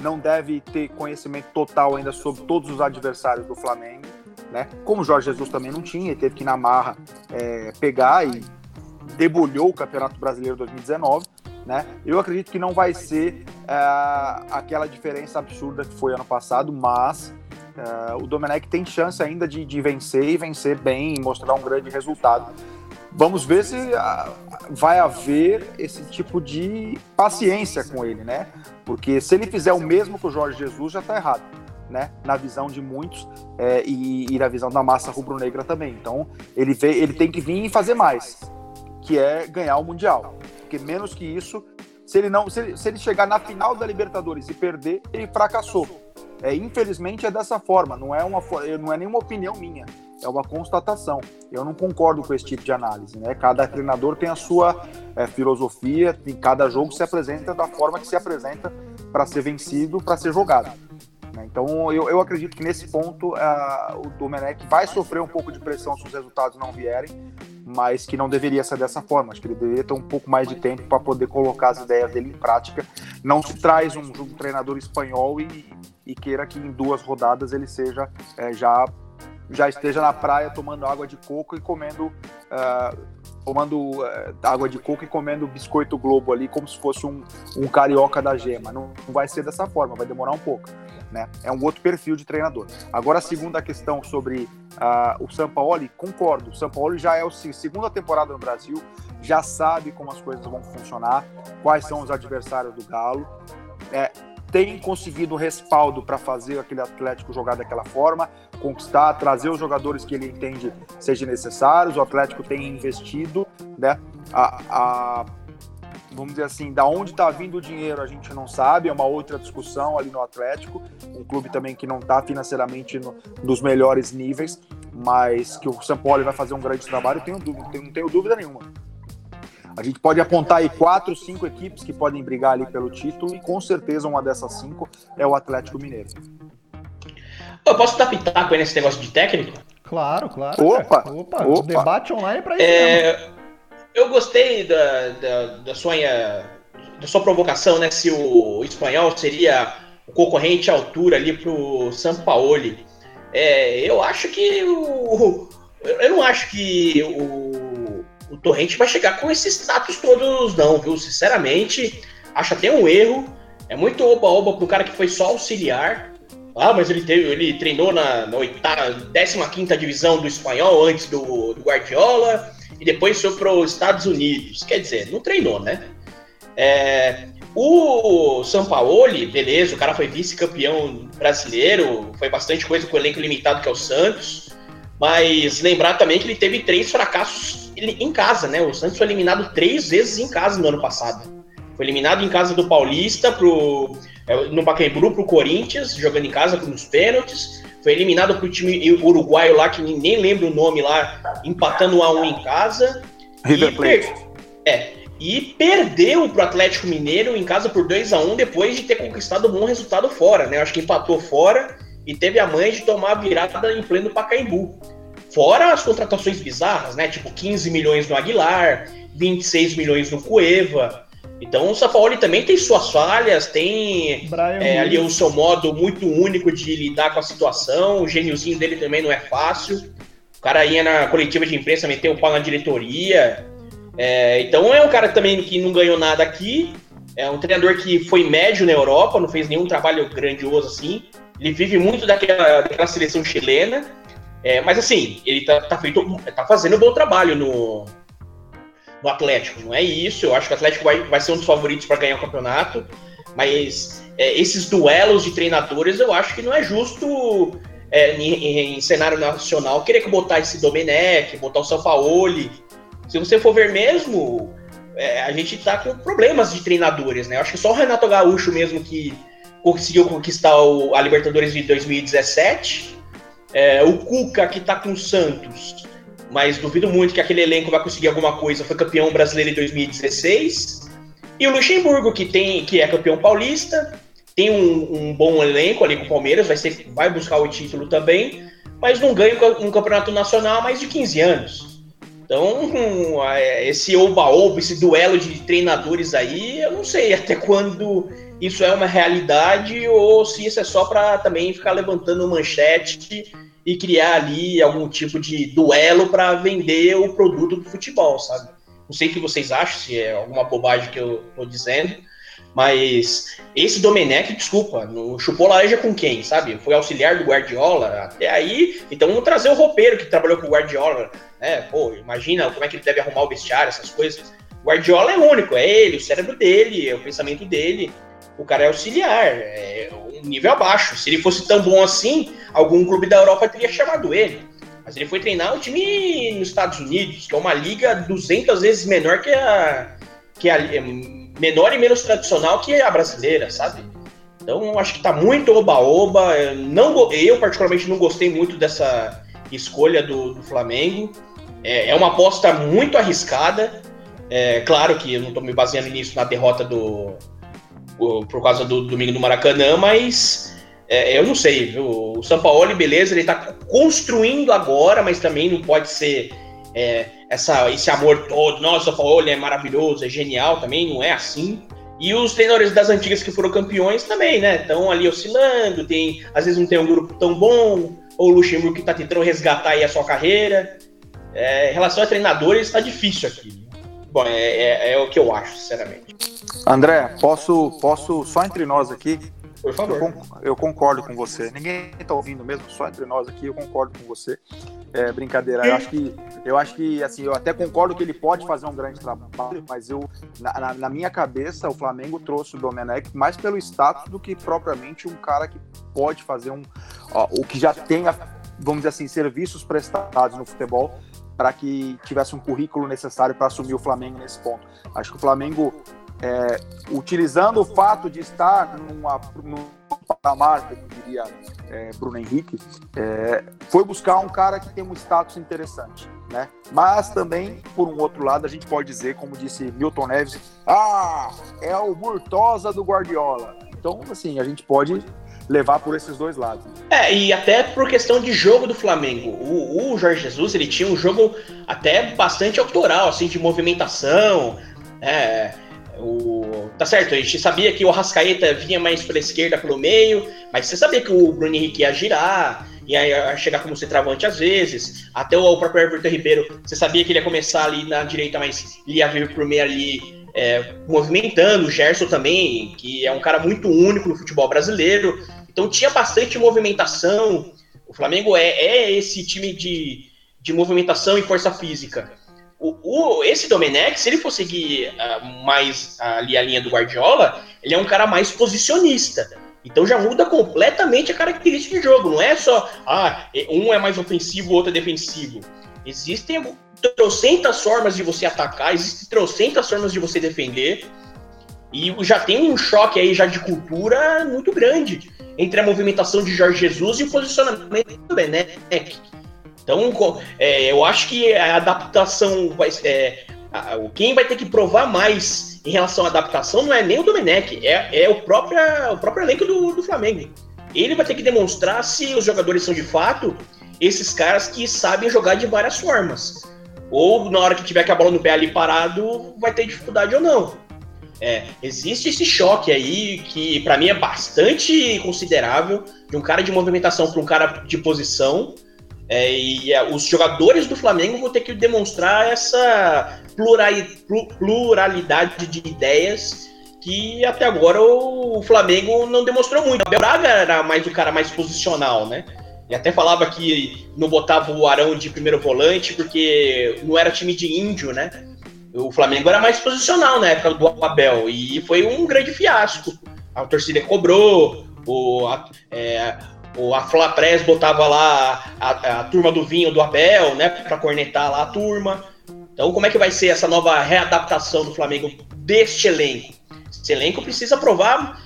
Não deve ter conhecimento total ainda sobre todos os adversários do Flamengo, né? Como o Jorge Jesus também não tinha, ele teve que ir na marra é, pegar e debulhou o Campeonato Brasileiro 2019. Né? Eu acredito que não vai ser é, aquela diferença absurda que foi ano passado, mas é, o Domenech tem chance ainda de, de vencer e vencer bem e mostrar um grande resultado Vamos ver se ah, vai haver esse tipo de paciência com ele, né? Porque se ele fizer o mesmo que o Jorge Jesus, já está errado, né? Na visão de muitos é, e, e, na visão da massa rubro-negra também. Então, ele, vê, ele tem que vir e fazer mais, que é ganhar o Mundial. Porque menos que isso, se ele não, se ele, se ele chegar na final da Libertadores e perder, ele fracassou. É, infelizmente é dessa forma, não é, uma, não é nenhuma opinião minha é uma constatação. Eu não concordo com esse tipo de análise. Né? Cada treinador tem a sua é, filosofia, e cada jogo se apresenta da forma que se apresenta para ser vencido, para ser jogado. Né? Então eu, eu acredito que nesse ponto uh, o Domenech vai sofrer um pouco de pressão se os resultados não vierem, mas que não deveria ser dessa forma. Acho que ele deveria ter um pouco mais de tempo para poder colocar as ideias dele em prática. Não se traz um, um treinador espanhol e, e, queira que em duas rodadas ele seja é, já já esteja na praia tomando água de coco e comendo uh, tomando uh, água de coco e comendo biscoito Globo ali como se fosse um, um carioca da gema. Não, não, vai ser dessa forma, vai demorar um pouco. Né? É um outro perfil de treinador. Agora, a segunda questão sobre uh, o Sampaoli, concordo. O Sampaoli já é a segunda temporada no Brasil, já sabe como as coisas vão funcionar, quais são os adversários do Galo. É, tem conseguido respaldo para fazer aquele Atlético jogar daquela forma, conquistar, trazer os jogadores que ele entende sejam necessários. O Atlético tem investido, né? A, a vamos dizer assim, da onde está vindo o dinheiro a gente não sabe, é uma outra discussão ali no Atlético, um clube também que não está financeiramente no, nos melhores níveis, mas que o São Paulo vai fazer um grande trabalho, tenho, tenho, não tenho dúvida nenhuma. A gente pode apontar aí quatro, cinco equipes que podem brigar ali pelo título e com certeza uma dessas cinco é o Atlético Mineiro. Eu posso dar pitaco aí nesse negócio de técnico? Claro, claro. Opa! Opa, opa. debate online para isso. É, eu gostei da, da, da, sua, da sua provocação, né? Se o espanhol seria o concorrente à altura ali pro Sampaoli. É, eu acho que o. Eu não acho que o o Torrente vai chegar com esses status todos, não, viu? Sinceramente, acho até um erro. É muito oba-oba pro cara que foi só auxiliar. Ah, mas ele, teve, ele treinou na, na 15 divisão do espanhol antes do, do Guardiola e depois foi para os Estados Unidos. Quer dizer, não treinou, né? É, o Sampaoli, beleza, o cara foi vice-campeão brasileiro, foi bastante coisa com o elenco limitado que é o Santos, mas lembrar também que ele teve três fracassos em casa, né? O Santos foi eliminado três vezes em casa no ano passado. Foi eliminado em casa do Paulista pro, é, no Pacaembu pro Corinthians, jogando em casa nos pênaltis. Foi eliminado pro time uruguaio lá, que nem lembro o nome lá, empatando 1 a 1 em casa. River Plate. É, e perdeu pro Atlético Mineiro em casa por 2 a 1 depois de ter conquistado um bom resultado fora, né? Acho que empatou fora e teve a mãe de tomar a virada em pleno Pacaembu. Fora as contratações bizarras, né? Tipo 15 milhões no Aguilar, 26 milhões no Cueva. Então o Sampaoli também tem suas falhas, tem é, ali o seu modo muito único de lidar com a situação. O gêniozinho dele também não é fácil. O cara ia na coletiva de imprensa meter o pau na diretoria. É, então é um cara também que não ganhou nada aqui, é um treinador que foi médio na Europa, não fez nenhum trabalho grandioso assim. Ele vive muito daquela, daquela seleção chilena. É, mas assim, ele tá, tá, feito, tá fazendo um bom trabalho no, no Atlético. Não é isso. Eu acho que o Atlético vai, vai ser um dos favoritos para ganhar o campeonato. Mas é, esses duelos de treinadores, eu acho que não é justo é, em, em, cenário nacional querer que botar esse Domenech, botar o Sampaoli. Se você for ver mesmo, é, a gente tá com problemas de treinadores, né? Eu acho que só o Renato Gaúcho mesmo que conseguiu conquistar o, a Libertadores de 2017. É, o Cuca, que tá com o Santos, mas duvido muito que aquele elenco vai conseguir alguma coisa. Foi campeão brasileiro em 2016. E o Luxemburgo, que, tem, que é campeão paulista, tem um, um bom elenco ali com o Palmeiras, vai, ser, vai buscar o título também, mas não ganha um campeonato nacional há mais de 15 anos. Então, [laughs] é, esse oba-oba, esse duelo de treinadores aí, eu não sei até quando isso é uma realidade ou se isso é só para também ficar levantando manchete e criar ali algum tipo de duelo para vender o produto do futebol, sabe? Não sei o que vocês acham, se é alguma bobagem que eu tô dizendo, mas esse Domenech, desculpa, não chupou laranja com quem, sabe? Foi auxiliar do Guardiola. Até aí, então vamos trazer o roupeiro que trabalhou com o Guardiola, né? Pô, imagina como é que ele deve arrumar o vestiário, essas coisas. Guardiola é único, é ele, o cérebro dele, é o pensamento dele. O cara é auxiliar, é um nível abaixo. Se ele fosse tão bom assim, algum clube da Europa teria chamado ele. Mas ele foi treinar o time nos Estados Unidos, que é uma liga 200 vezes menor que a, que a menor e menos tradicional que a brasileira, sabe? Então acho que tá muito oba-oba. Não, eu, particularmente, não gostei muito dessa escolha do, do Flamengo. É, é, uma aposta muito arriscada. É, claro que eu não estou me baseando nisso na derrota do. Por causa do domingo do Maracanã, mas é, eu não sei, viu? O Sampaoli, beleza, ele está construindo agora, mas também não pode ser é, essa, esse amor todo, nossa, falou, ele é maravilhoso, é genial também, não é assim. E os treinadores das antigas que foram campeões também, né? Estão ali oscilando, tem, às vezes não tem um grupo tão bom, ou o Luxemburgo que está tentando resgatar aí a sua carreira. É, em relação a treinadores, está difícil aqui. Bom, é, é, é, o que eu acho, sinceramente. André, posso, posso só entre nós aqui, por favor. Eu, concordo com você. Ninguém está ouvindo mesmo, só entre nós aqui, eu concordo com você. É, brincadeira. Eu acho que, eu acho que, assim, eu até concordo que ele pode fazer um grande trabalho, mas eu, na, na minha cabeça, o Flamengo trouxe o Domenech mais pelo status do que propriamente um cara que pode fazer um, ó, o que já tenha, vamos dizer assim, serviços prestados no futebol para que tivesse um currículo necessário para assumir o Flamengo nesse ponto. Acho que o Flamengo é, utilizando o fato de estar numa, num patamar, como diria é, Bruno Henrique, é, foi buscar um cara que tem um status interessante. Né? Mas também, por um outro lado, a gente pode dizer, como disse Milton Neves, ah, é o Murtosa do Guardiola. Então, assim, a gente pode levar por esses dois lados. É, e até por questão de jogo do Flamengo. O, o Jorge Jesus, ele tinha um jogo até bastante autoral, assim, de movimentação, é, o, tá certo, a gente sabia que o Rascaeta vinha mais pela esquerda, pelo meio, mas você sabia que o Bruno Henrique ia girar, ia chegar como centroavante às vezes. Até o, próprio Everton Ribeiro, você sabia que ele ia começar ali na direita, mas ele ia vir por meio ali é, movimentando. O Gerson também, que é um cara muito único no futebol brasileiro. Então tinha bastante movimentação. O Flamengo é, é esse time de, de movimentação e força física. O, o, esse Domenech, se ele for seguir uh, mais ali a linha do Guardiola, ele é um cara mais posicionista. Então já muda completamente a característica de jogo. Não é só, ah, é, um é mais ofensivo, o outro é defensivo. Existem trocentas formas de você atacar, existem trocentas formas de você defender. E já tem um choque aí já de cultura muito grande entre a movimentação de Jorge Jesus e o posicionamento do Domenech. Então, é, eu acho que a adaptação vai é, quem vai ter que provar mais em relação à adaptação não é nem o Domenech, é, é o, próprio, o próprio elenco do, do Flamengo. Ele vai ter que demonstrar se os jogadores são de fato esses caras que sabem jogar de várias formas. Ou na hora que tiver com a bola no pé ali parado, vai ter dificuldade ou não. É, existe esse choque aí que para mim é bastante considerável de um cara de movimentação para um cara de posição é, e é, os jogadores do Flamengo vão ter que demonstrar essa pluralidade de ideias que até agora o Flamengo não demonstrou muito. O Braga era mais o cara mais posicional, né? E até falava que não botava o Arão de primeiro volante porque não era time de índio, né? O Flamengo era mais posicional na época do Abel e foi um grande fiasco. A torcida cobrou, o, a, é, a Fla Press botava lá a, a, turma do vinho do Abel, né, para cornetar lá a turma. Então, como é que vai ser essa nova readaptação do Flamengo deste elenco? Esse elenco precisa provar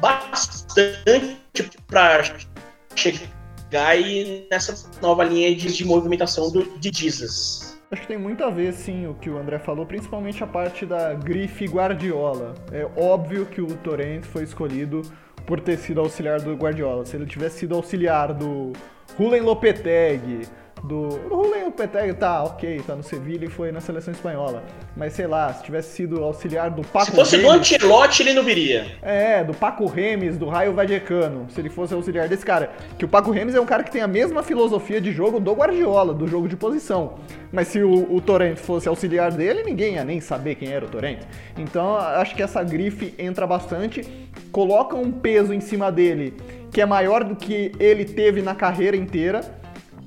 bastante para chegar aí nessa nova linha de, de movimentação do, de Jesus. Acho que tem muito a ver, sim, o que o André falou, principalmente a parte da grife Guardiola. É óbvio que o Torrent foi escolhido por ter sido auxiliar do Guardiola. Se ele tivesse sido auxiliar do Rulen Lopetegui, do. O Julen Peteg tá ok, tá no Sevilha e foi na seleção espanhola. Mas sei lá, se tivesse sido auxiliar do Paco Se fosse Remes, do Ancelotti, ele não viria. É, do Paco Remes, do Raio Vallecano. Se ele fosse auxiliar desse cara. Que o Paco Remes é um cara que tem a mesma filosofia de jogo do Guardiola, do jogo de posição. Mas se o, o Torrent fosse auxiliar dele, ninguém ia nem saber quem era o Torrent. Então acho que essa grife entra bastante, coloca um peso em cima dele que é maior do que ele teve na carreira inteira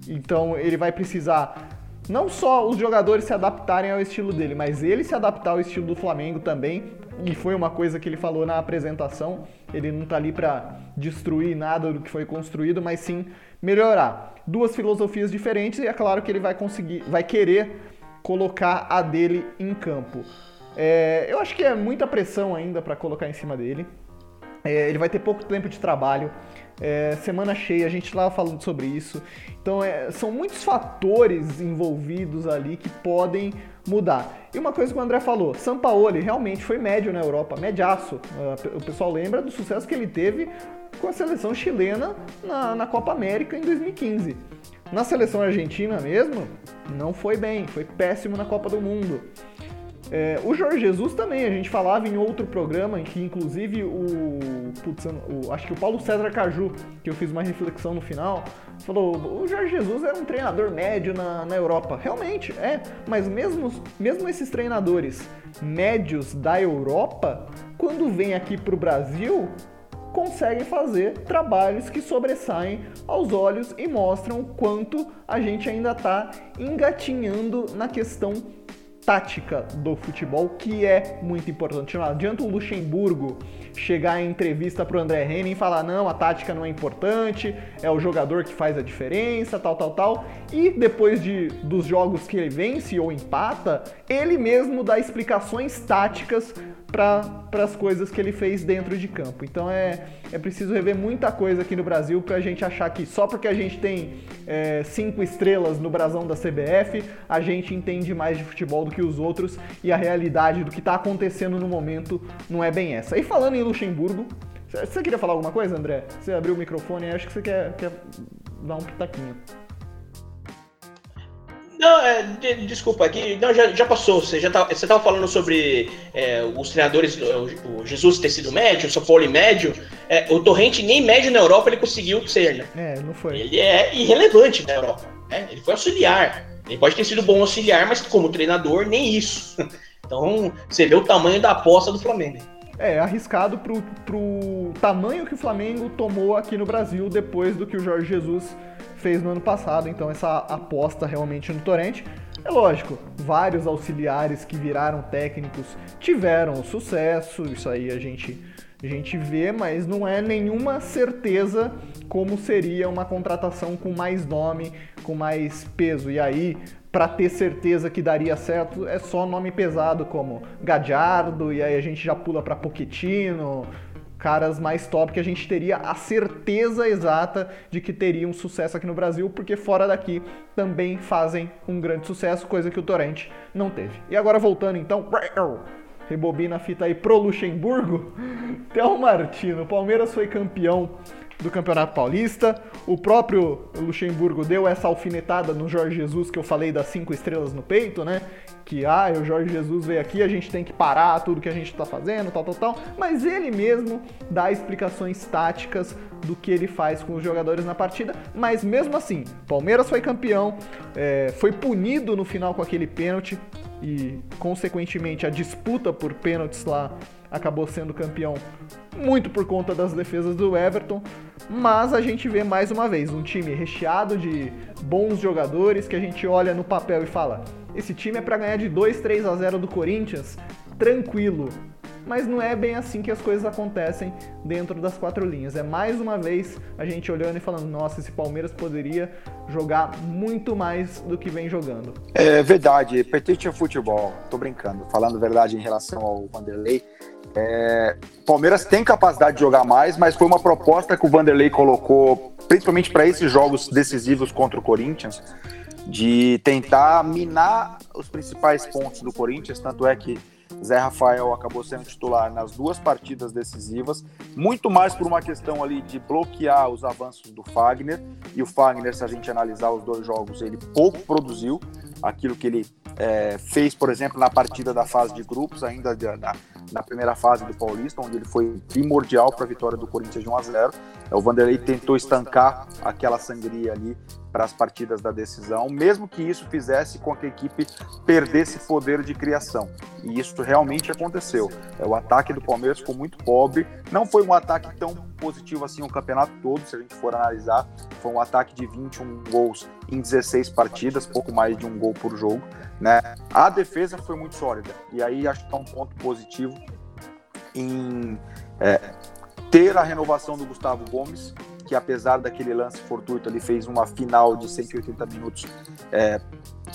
então ele vai precisar não só os jogadores se adaptarem ao estilo dele, mas ele se adaptar ao estilo do Flamengo também. E foi uma coisa que ele falou na apresentação. Ele não tá ali para destruir nada do que foi construído, mas sim melhorar. Duas filosofias diferentes e é claro que ele vai conseguir, vai querer colocar a dele em campo. É, eu acho que é muita pressão ainda para colocar em cima dele. É, ele vai ter pouco tempo de trabalho. É, semana cheia, a gente estava falando sobre isso. Então, é, são muitos fatores envolvidos ali que podem mudar. E uma coisa que o André falou, Sampaoli realmente foi médio na Europa, mediaço. Uh, o pessoal lembra do sucesso que ele teve com a seleção chilena na, na Copa América em 2015. Na seleção argentina mesmo, não foi bem, foi péssimo na Copa do Mundo. É, o Jorge Jesus também, a gente falava em outro programa, em que inclusive o, putz, o, Acho que o Paulo César Caju, que eu fiz uma reflexão no final, falou: o Jorge Jesus era um treinador médio na, na Europa. Realmente, é. Mas mesmo, mesmo esses treinadores médios da Europa, quando vêm aqui para o Brasil, conseguem fazer trabalhos que sobressaem aos olhos e mostram quanto a gente ainda está engatinhando na questão tática do futebol, que é muito importante. Não adianta o Luxemburgo chegar em entrevista para o André Henning e falar: não, a tática não é importante, é o jogador que faz a diferença, tal, tal, tal. E depois de, dos jogos que ele vence ou empata, ele mesmo dá explicações táticas para as coisas que ele fez dentro de campo. Então é, é preciso rever muita coisa aqui no Brasil para a gente achar que só porque a gente tem é, cinco estrelas no brasão da CBF, a gente entende mais de futebol do que os outros e a realidade do que está acontecendo no momento não é bem essa. E falando em Luxemburgo, você queria falar alguma coisa, André? Você abriu o microfone, acho que você quer, quer dar um pitaquinho. Não, é, de, desculpa, aqui não, já, já passou. Você já tá, você estava falando sobre é, os treinadores, o, o, Jesus ter sido médio, o São Paulo médio. É, o Torrente nem médio na Europa ele conseguiu ser, né? É, não foi. Ele é irrelevante na Europa. Né? Ele foi auxiliar. Ele pode ter sido bom auxiliar, mas como treinador, nem isso. [laughs] Então, você vê o tamanho da aposta do Flamengo. É, arriscado pro, pro tamanho que o Flamengo tomou aqui no Brasil depois do que o Jorge Jesus fez no ano passado, então essa aposta realmente no Torrente. É lógico, vários auxiliares que viraram técnicos tiveram sucesso, isso aí a gente, a gente vê, mas não é nenhuma certeza como seria uma contratação com mais nome, com mais peso. E aí, para ter certeza que daria certo, é só nome pesado como Gadiardo, e aí a gente já pula para Pochettino, caras mais top que a gente teria a certeza exata de que teriam sucesso aqui no Brasil, porque fora daqui também fazem um grande sucesso, coisa que o Torrente não teve. E agora voltando então, rebobina a fita aí pro Luxemburgo, [laughs] Théo Martino, o Palmeiras foi campeão do Campeonato Paulista. O próprio Luxemburgo deu essa alfinetada no Jorge Jesus que eu falei das cinco estrelas no peito, né? Que ah, o Jorge Jesus veio aqui, a gente tem que parar tudo que a gente está fazendo, tal, tal, tal. Mas ele mesmo dá explicações táticas do que ele faz com os jogadores na partida. Mas mesmo assim, Palmeiras foi campeão, é, foi punido no final com aquele pênalti e, consequentemente, a disputa por pênaltis lá acabou sendo campeão muito por conta das defesas do Everton. Mas a gente vê mais uma vez um time recheado de bons jogadores que a gente olha no papel e fala: esse time é para ganhar de 2, 3 a 0 do Corinthians, tranquilo mas não é bem assim que as coisas acontecem dentro das quatro linhas. É mais uma vez a gente olhando e falando: nossa, esse Palmeiras poderia jogar muito mais do que vem jogando. É verdade, Petite futebol, tô brincando, falando verdade em relação ao Vanderlei. É, Palmeiras tem capacidade de jogar mais, mas foi uma proposta que o Vanderlei colocou, principalmente para esses jogos decisivos contra o Corinthians, de tentar minar os principais pontos do Corinthians. Tanto é que Zé Rafael acabou sendo titular nas duas partidas decisivas, muito mais por uma questão ali de bloquear os avanços do Fagner. E o Fagner, se a gente analisar os dois jogos, ele pouco produziu aquilo que ele é, fez, por exemplo, na partida da fase de grupos, ainda na, na primeira fase do Paulista, onde ele foi primordial para a vitória do Corinthians de 1 a 0. O Vanderlei tentou estancar aquela sangria ali para as partidas da decisão, mesmo que isso fizesse com que a equipe perdesse poder de criação. E isso realmente aconteceu. É, o ataque do Palmeiras ficou muito pobre. Não foi um ataque tão positivo assim o campeonato todo, se a gente for analisar. Foi um ataque de 21 gols em 16 partidas, pouco mais de um gol por jogo. Né? A defesa foi muito sólida. E aí acho que é um ponto positivo em é, ter a renovação do Gustavo Gomes, que apesar daquele lance fortuito, ele fez uma final de 180 minutos, é,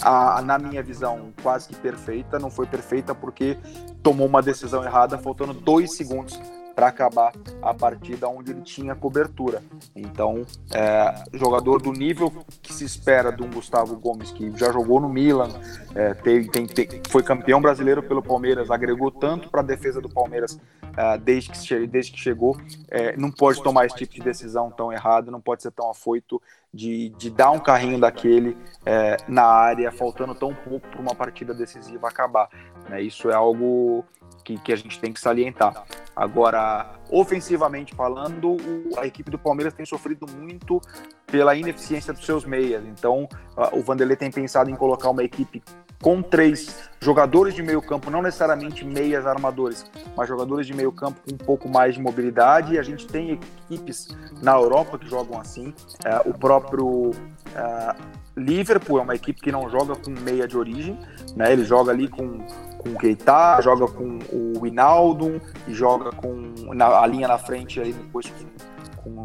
a, na minha visão, quase que perfeita. Não foi perfeita porque tomou uma decisão errada, faltando dois segundos para acabar a partida onde ele tinha cobertura. Então, é, jogador do nível que se espera de um Gustavo Gomes, que já jogou no Milan, é, teve, tem, tem, foi campeão brasileiro pelo Palmeiras, agregou tanto para a defesa do Palmeiras é, desde, que, desde que chegou, é, não pode tomar esse tipo de decisão tão errada, não pode ser tão afoito de, de dar um carrinho daquele é, na área, faltando tão pouco para uma partida decisiva acabar. Né? Isso é algo que, que a gente tem que salientar. Agora, ofensivamente falando, a equipe do Palmeiras tem sofrido muito pela ineficiência dos seus meias. Então, o Vanderlei tem pensado em colocar uma equipe com três jogadores de meio campo, não necessariamente meias armadores, mas jogadores de meio campo com um pouco mais de mobilidade. E a gente tem equipes na Europa que jogam assim. É, o próprio é, Liverpool é uma equipe que não joga com meia de origem, né? Ele joga ali com com o Keita, joga com o Winaldo, joga com na, a linha na frente aí depois com, com,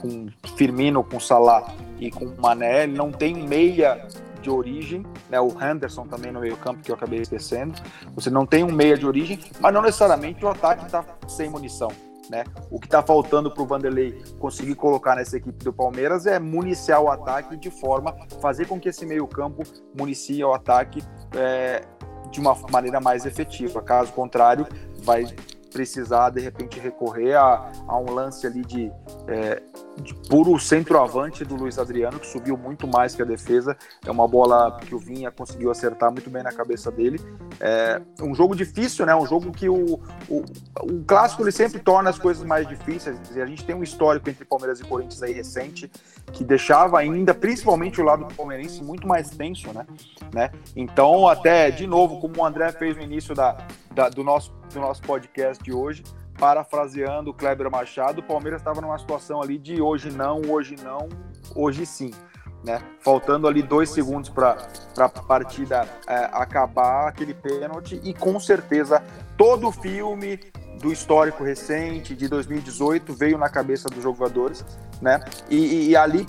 com Firmino, com Salah e com Mané. Ele não tem meia de origem, né? O Henderson também no meio campo que eu acabei esquecendo. Você não tem um meia de origem, mas não necessariamente o ataque está sem munição. Né? O que está faltando para o Vanderlei conseguir colocar nessa equipe do Palmeiras é municiar o ataque de forma fazer com que esse meio campo municie o ataque é, de uma maneira mais efetiva. Caso contrário, vai precisar de repente recorrer a, a um lance ali de, é, de puro centroavante do Luiz Adriano, que subiu muito mais que a defesa. É uma bola que o Vinha conseguiu acertar muito bem na cabeça dele. É um jogo difícil, né? Um jogo que o, o, o clássico ele sempre torna as coisas mais difíceis. E a gente tem um histórico entre Palmeiras e Corinthians aí recente que deixava ainda, principalmente o lado do palmeirense, muito mais tenso, né? né? Então, até de novo, como o André fez no início da, da do, nosso, do nosso podcast de hoje, parafraseando o Kleber Machado, o Palmeiras estava numa situação ali de hoje não, hoje não, hoje sim. Né? Faltando ali dois segundos para a partida é, acabar aquele pênalti e com certeza todo o filme do histórico recente de 2018 veio na cabeça dos jogadores, né? E, e ali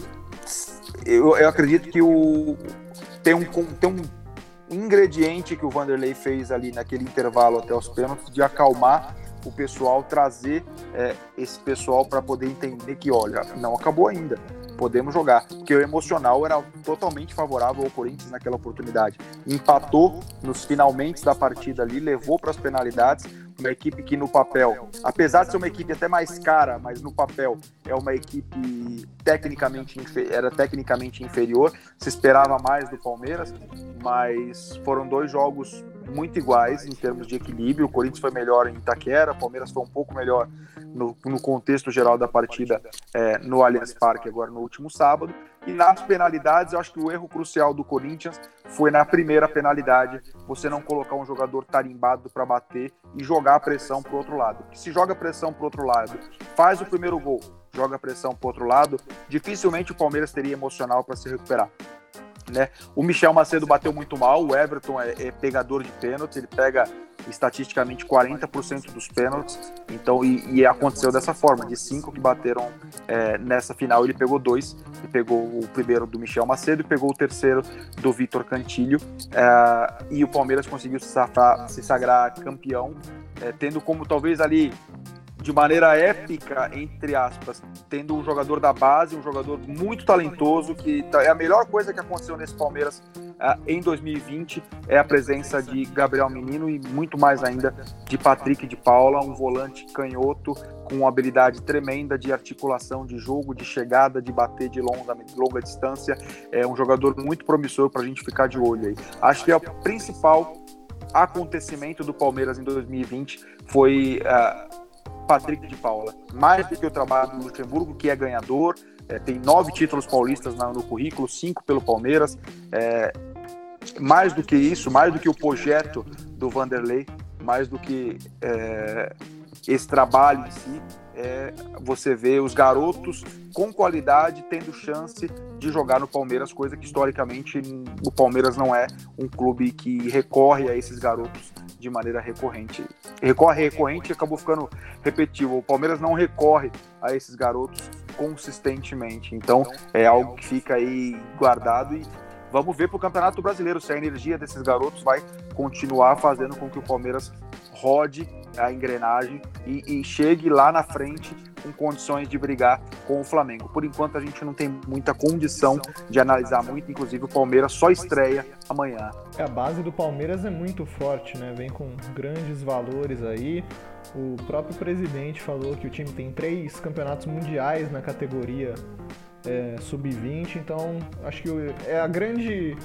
eu, eu, acredito que o tem um, tem um ingrediente que o Vanderlei fez ali naquele intervalo até os pênaltis de acalmar o pessoal, trazer é, esse pessoal para poder entender que, olha, não acabou ainda, podemos jogar. Porque o emocional era totalmente favorável ao Corinthians naquela oportunidade. Empatou nos finalmente da partida ali, levou para as penalidades. Uma equipe que no papel, apesar de ser uma equipe até mais cara, mas no papel é uma equipe tecnicamente era tecnicamente inferior. Se esperava mais do Palmeiras, mas foram dois jogos muito iguais em termos de equilíbrio. O Corinthians foi melhor em Itaquera, o Palmeiras foi um pouco melhor no, no contexto geral da partida é, no Allianz Parque agora no último sábado. E nas penalidades, eu acho que o erro crucial do Corinthians foi na primeira penalidade, você não colocar um jogador tarimbado para bater e jogar a pressão para outro lado. Se joga a pressão para outro lado, faz o primeiro gol, joga a pressão para outro lado, dificilmente o Palmeiras teria emocional para se recuperar. Né? O Michel Macedo bateu muito mal, o Everton é, é pegador de pênaltis, ele pega estatisticamente 40% dos pênaltis, então e, e, aconteceu dessa forma, de cinco que bateram é, nessa final, ele pegou dois, ele pegou o primeiro do Michel Macedo e pegou o terceiro do Vitor Cantilho, é, e o Palmeiras conseguiu se, safar, se sagrar campeão, é, tendo como talvez ali de maneira épica, entre aspas, tendo um jogador da base, um jogador muito talentoso, que tá, é a melhor coisa que aconteceu nesse Palmeiras uh, em 2020, é a presença de Gabriel Menino e muito mais ainda de Patrick de Paula, um volante canhoto com uma habilidade tremenda de articulação de jogo, de chegada, de bater de longa, longa distância. É um jogador muito promissor para a gente ficar de olho aí. Acho que é o principal acontecimento do Palmeiras em 2020 foi uh, Patrick de Paula. Mais do que o trabalho do Luxemburgo, que é ganhador, é, tem nove títulos paulistas no currículo, cinco pelo Palmeiras. É, mais do que isso, mais do que o projeto do Vanderlei, mais do que é, esse trabalho em si, é, você vê os garotos com qualidade tendo chance de jogar no Palmeiras, coisa que historicamente o Palmeiras não é um clube que recorre a esses garotos de maneira recorrente. Recorre recorrente e acabou ficando repetitivo. O Palmeiras não recorre a esses garotos consistentemente. Então é algo que fica aí guardado e vamos ver para o Campeonato Brasileiro se a energia desses garotos vai continuar fazendo com que o Palmeiras rode a engrenagem e, e chegue lá na frente com condições de brigar com o Flamengo. Por enquanto a gente não tem muita condição de analisar muito, inclusive o Palmeiras só estreia amanhã. A base do Palmeiras é muito forte, né? Vem com grandes valores aí. O próprio presidente falou que o time tem três campeonatos mundiais na categoria é, sub-20, então acho que é a grande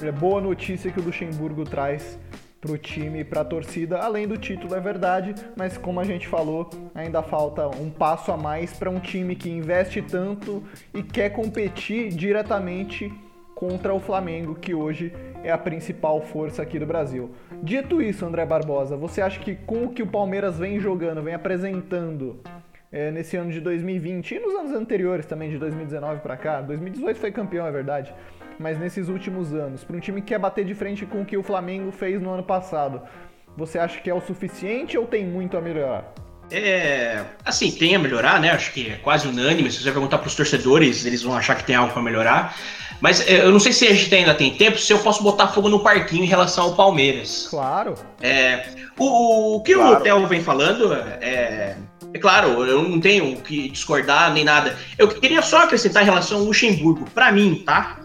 é, boa notícia que o Luxemburgo traz para o time e para a torcida, além do título, é verdade, mas como a gente falou, ainda falta um passo a mais para um time que investe tanto e quer competir diretamente contra o Flamengo, que hoje é a principal força aqui do Brasil. Dito isso, André Barbosa, você acha que com o que o Palmeiras vem jogando, vem apresentando é, nesse ano de 2020 e nos anos anteriores também, de 2019 para cá, 2018 foi campeão, é verdade, mas nesses últimos anos, para um time que quer bater de frente com o que o Flamengo fez no ano passado, você acha que é o suficiente ou tem muito a melhorar? É, assim, tem a melhorar, né? Acho que é quase unânime. Se você perguntar para os torcedores, eles vão achar que tem algo para melhorar. Mas é, eu não sei se a gente ainda tem tempo, se eu posso botar fogo no parquinho em relação ao Palmeiras. Claro. É, o, o que claro. o Theo vem falando é, é claro, eu não tenho que discordar nem nada. Eu queria só acrescentar em relação ao Luxemburgo. Para mim, tá?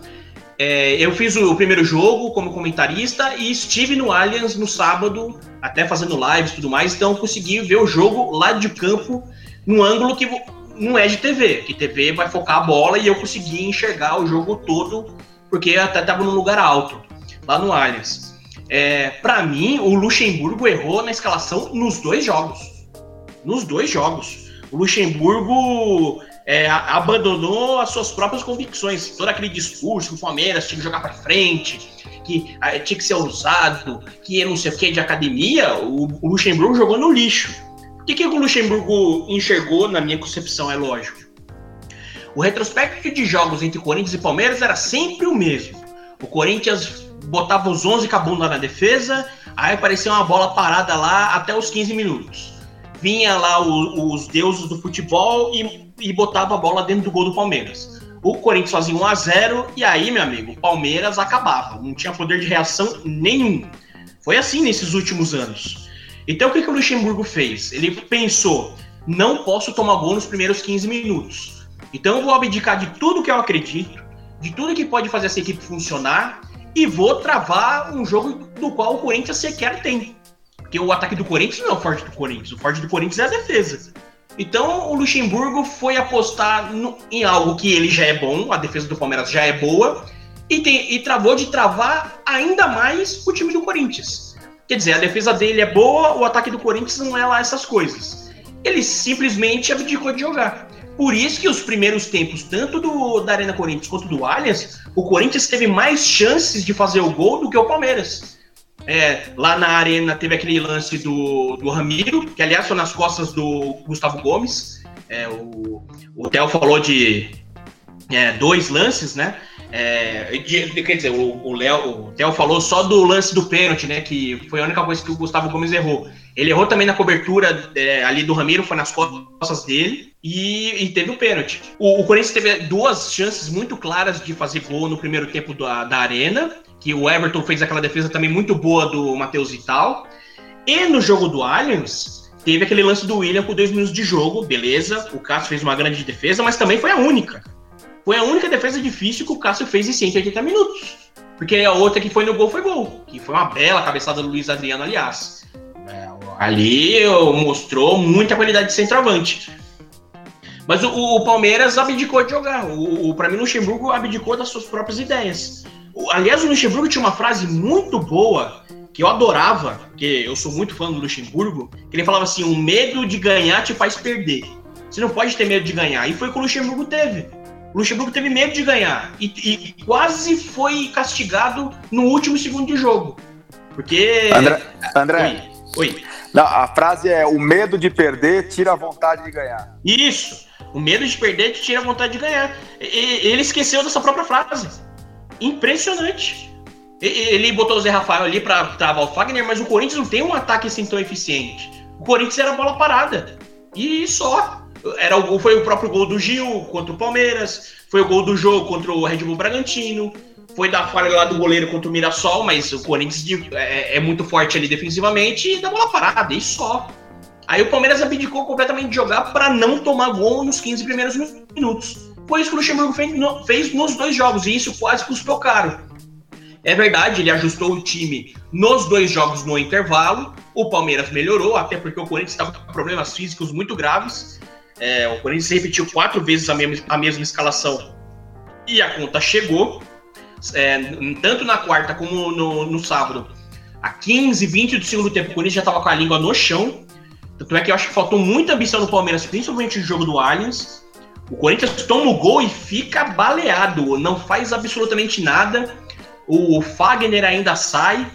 É, eu fiz o, primeiro jogo como comentarista e estive no Allianz no sábado, até fazendo lives e tudo mais, então consegui ver o jogo lá de campo, num ângulo que não é de TV, que TV vai focar a bola e eu consegui enxergar o jogo todo, porque até estava num lugar alto, lá no Allianz. É, para mim, o Luxemburgo errou na escalação nos dois jogos. Nos dois jogos. O Luxemburgo é, abandonou as suas próprias convicções. Todo aquele discurso que o Palmeiras tinha que jogar para frente, que ah, tinha que ser ousado, que não sei o que de academia, o, o Luxemburgo jogou no lixo. O que, que o Luxemburgo enxergou, na minha concepção, é lógico? O retrospecto de jogos entre Corinthians e Palmeiras era sempre o mesmo. O Corinthians botava os 11 com a bunda na defesa, aí aparecia uma bola parada lá até os 15 minutos. Vinha lá o, os deuses do futebol e e botava a bola dentro do gol do Palmeiras. O Corinthians fazia 1 a 0 e aí, meu amigo, o Palmeiras acabava, não tinha poder de reação nenhum. Foi assim nesses últimos anos. Então o que, que o Luxemburgo fez? Ele pensou: não posso tomar gol nos primeiros 15 minutos. Então eu vou abdicar de tudo que eu acredito, de tudo que pode fazer essa equipe funcionar e vou travar um jogo do qual o Corinthians sequer tem. Porque o ataque do Corinthians não é o forte do Corinthians, o forte do Corinthians é a defesa. Então o Luxemburgo foi apostar no, em algo que ele já é bom, a defesa do Palmeiras já é boa, e, tem, e travou de travar ainda mais o time do Corinthians. Quer dizer, a defesa dele é boa, o ataque do Corinthians não é lá essas coisas. ele simplesmente abdicou de jogar. Por isso que os primeiros tempos, tanto do da Arena Corinthians quanto do Allianz, o Corinthians teve mais chances de fazer o gol do que o Palmeiras. É, lá na Arena teve aquele lance do, do Ramiro, que aliás foi nas costas do Gustavo Gomes. É, o, o Theo falou de é, dois lances, né? É, quer dizer, o Léo, o Theo falou só do lance do pênalti, né? Que foi a única coisa que o Gustavo Gomes errou. Ele errou também na cobertura é, ali do Ramiro, foi nas costas dele e, e teve o pênalti. O, o, Corinthians teve duas chances muito claras de fazer gol no primeiro tempo da, da Arena, que o Everton fez aquela defesa também muito boa do Matheus Vital. E no jogo do Allianz, teve aquele lance do William com dois minutos de jogo, beleza. O Cássio fez uma grande defesa, mas também foi a única. Foi a única defesa difícil que o Cássio fez em 180 minutos. Porque a outra que foi no gol foi gol. Que foi uma bela cabeçada do Luiz Adriano, aliás. É, ali mostrou muita qualidade de centroavante. Mas o, o Palmeiras abdicou de jogar. O, o, para mim, o Luxemburgo abdicou das suas próprias ideias. Aliás, o Luxemburgo tinha uma frase muito boa que eu adorava, porque eu sou muito fã do Luxemburgo, que ele falava assim: o medo de ganhar te faz perder. Você não pode ter medo de ganhar. E foi o que o Luxemburgo teve. O Luxemburgo teve medo de ganhar e, e quase foi castigado no último segundo de jogo. Porque. André. André. Oi. Oi. Não, a frase é: o medo de perder tira a vontade de ganhar. Isso. O medo de perder te tira a vontade de ganhar. E, ele esqueceu dessa própria frase. Impressionante. Ele botou o Zé Rafael ali para travar o Fagner, mas o Corinthians não tem um ataque assim tão eficiente. O Corinthians era bola parada. E só. Era o, foi o próprio gol do Gil contra o Palmeiras, foi o gol do jogo contra o Red Bull Bragantino, foi da falha lá do goleiro contra o Mirassol, mas o Corinthians é, é muito forte ali defensivamente e dá bola parada, e só. Aí o Palmeiras abdicou completamente de jogar para não tomar gol nos 15 primeiros minutos. Foi isso que o Luxemburgo fez, no, fez nos dois jogos, e isso quase custou caro. É verdade, ele ajustou o time nos dois jogos no intervalo. O Palmeiras melhorou, até porque o Corinthians estava com problemas físicos muito graves. É, o Corinthians repetiu quatro vezes a mesma, a mesma escalação e a conta chegou. É, tanto na quarta como no, no sábado, a 15, 20 do segundo tempo, o Corinthians já estava com a língua no chão. Tanto é que eu acho que faltou muita ambição no Palmeiras, principalmente no jogo do Allianz. O Corinthians toma o gol e fica baleado, não faz absolutamente nada. O Fagner ainda sai.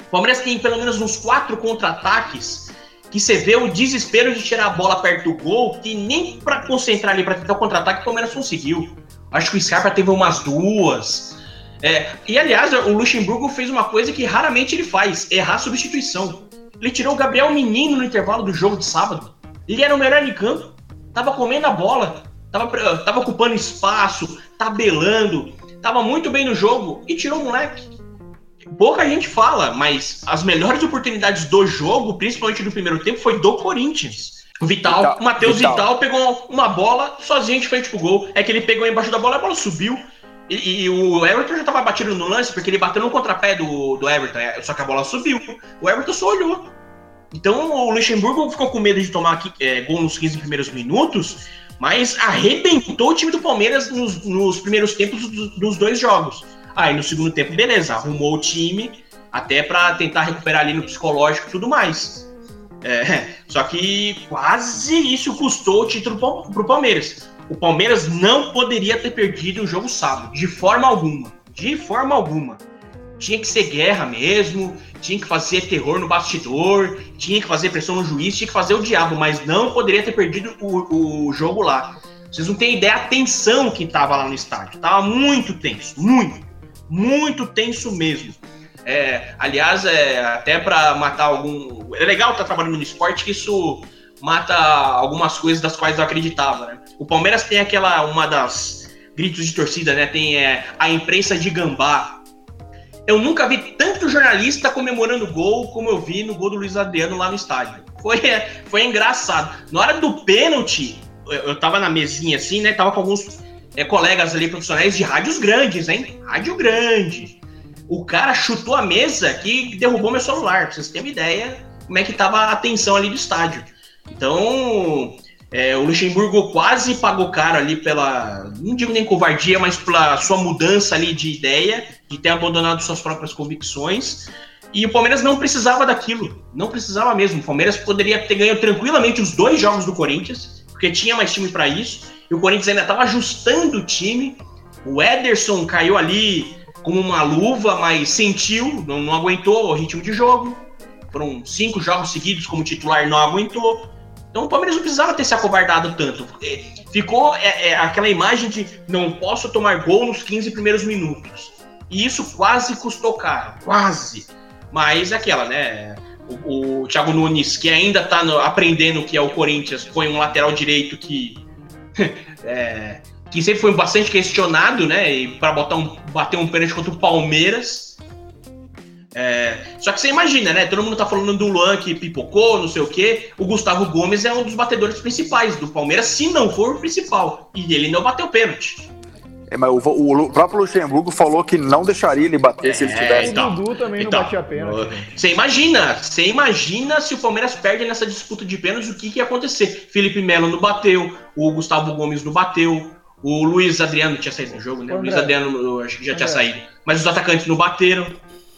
O Palmeiras tem pelo menos uns quatro contra-ataques que você vê o desespero de tirar a bola perto do gol, que nem para concentrar ali, para tentar o contra-ataque, o Palmeiras conseguiu. Acho que o Scarpa teve umas duas. É, e aliás, o Luxemburgo fez uma coisa que raramente ele faz: errar a substituição. Ele tirou o Gabriel Menino no intervalo do jogo de sábado. Ele era o melhor em campo, tava comendo a bola, tava, tava ocupando espaço, tabelando, tava muito bem no jogo e tirou o moleque pouca gente fala, mas as melhores oportunidades do jogo, principalmente no primeiro tempo, foi do Corinthians. O Vital, Vital o Matheus Vital. Vital. pegou uma bola sozinho de frente pro gol. É que ele pegou embaixo da bola, a bola subiu. E, e, o Everton já tava batido no lance, porque ele bateu no contrapé do, do Everton, é, só que a bola subiu. O Everton só olhou. Então o Luxemburgo ficou com medo de tomar é, gol nos 15 primeiros minutos, mas arrebentou o time do Palmeiras nos, nos primeiros tempos dos, dos dois jogos. Aí no segundo tempo, beleza, arrumou o time até para tentar recuperar ali no psicológico e tudo mais. É, [laughs] só que quase isso custou o título pro Palmeiras. O Palmeiras não poderia ter perdido o jogo sábado, de forma alguma. De forma alguma. Tinha que ser guerra mesmo, tinha que fazer terror no bastidor, tinha que fazer pressão no juiz, tinha que fazer o diabo, mas não poderia ter perdido o, o jogo lá. Vocês não têm ideia a tensão que tava lá no estádio. Tava muito tenso, muito muito tenso mesmo. É, aliás, é, até para matar algum. É legal estar tá trabalhando no esporte que isso mata algumas coisas das quais eu acreditava. Né? O Palmeiras tem aquela. Uma das gritos de torcida, né? Tem é, a imprensa de gambá. Eu nunca vi tanto jornalista comemorando gol como eu vi no gol do Luiz Adriano lá no estádio. Foi, é, foi engraçado. Na hora do pênalti, eu, eu tava na mesinha assim, né? Tava com alguns é, colegas ali profissionais de rádios grandes, hein? Rádio grande. O cara chutou a mesa que derrubou meu celular, pra vocês terem uma ideia como é que tava a tensão ali do estádio. Então, é, o Luxemburgo quase pagou caro ali pela, não digo nem covardia, mas pela sua mudança ali de ideia, de ter abandonado suas próprias convicções. E o Palmeiras não precisava daquilo. Não precisava mesmo. O Palmeiras poderia ter ganho tranquilamente os dois jogos do Corinthians, porque tinha mais time para isso. E o Corinthians ainda estava ajustando o time. O Ederson caiu ali como uma luva, mas sentiu, não, não aguentou o ritmo de jogo. Foram cinco jogos seguidos como titular, não aguentou. Então o Palmeiras não precisava ter se acovardado tanto. É, ficou é, é, aquela imagem de não posso tomar gol nos 15 primeiros minutos. E isso quase custou caro, quase. Mas aquela, né? O, o Thiago Nunes, que ainda está aprendendo o que é o Corinthians, foi um lateral direito que. [laughs] é, que sempre foi bastante questionado, né? E para botar um, bater um pênalti contra o Palmeiras. É, só que você imagina, né? Todo mundo tá falando do Luan que pipocou, não sei o quê. O Gustavo Gomes é um dos batedores principais do Palmeiras, se não for o principal. E ele não bateu pênalti. É, mas o, o, o, próprio Luxemburgo falou que não deixaria ele bater é, se ele é, tivesse. Então, o Dudu também então, não batia pênalti. Você imagina, você imagina se o Palmeiras perde nessa disputa de pênaltis, o que, que ia acontecer? Felipe Melo não bateu, o Gustavo Gomes não bateu, o Luiz Adriano tinha saído do jogo, né? O Luiz Adriano acho que já tinha saído. Mas os atacantes não bateram.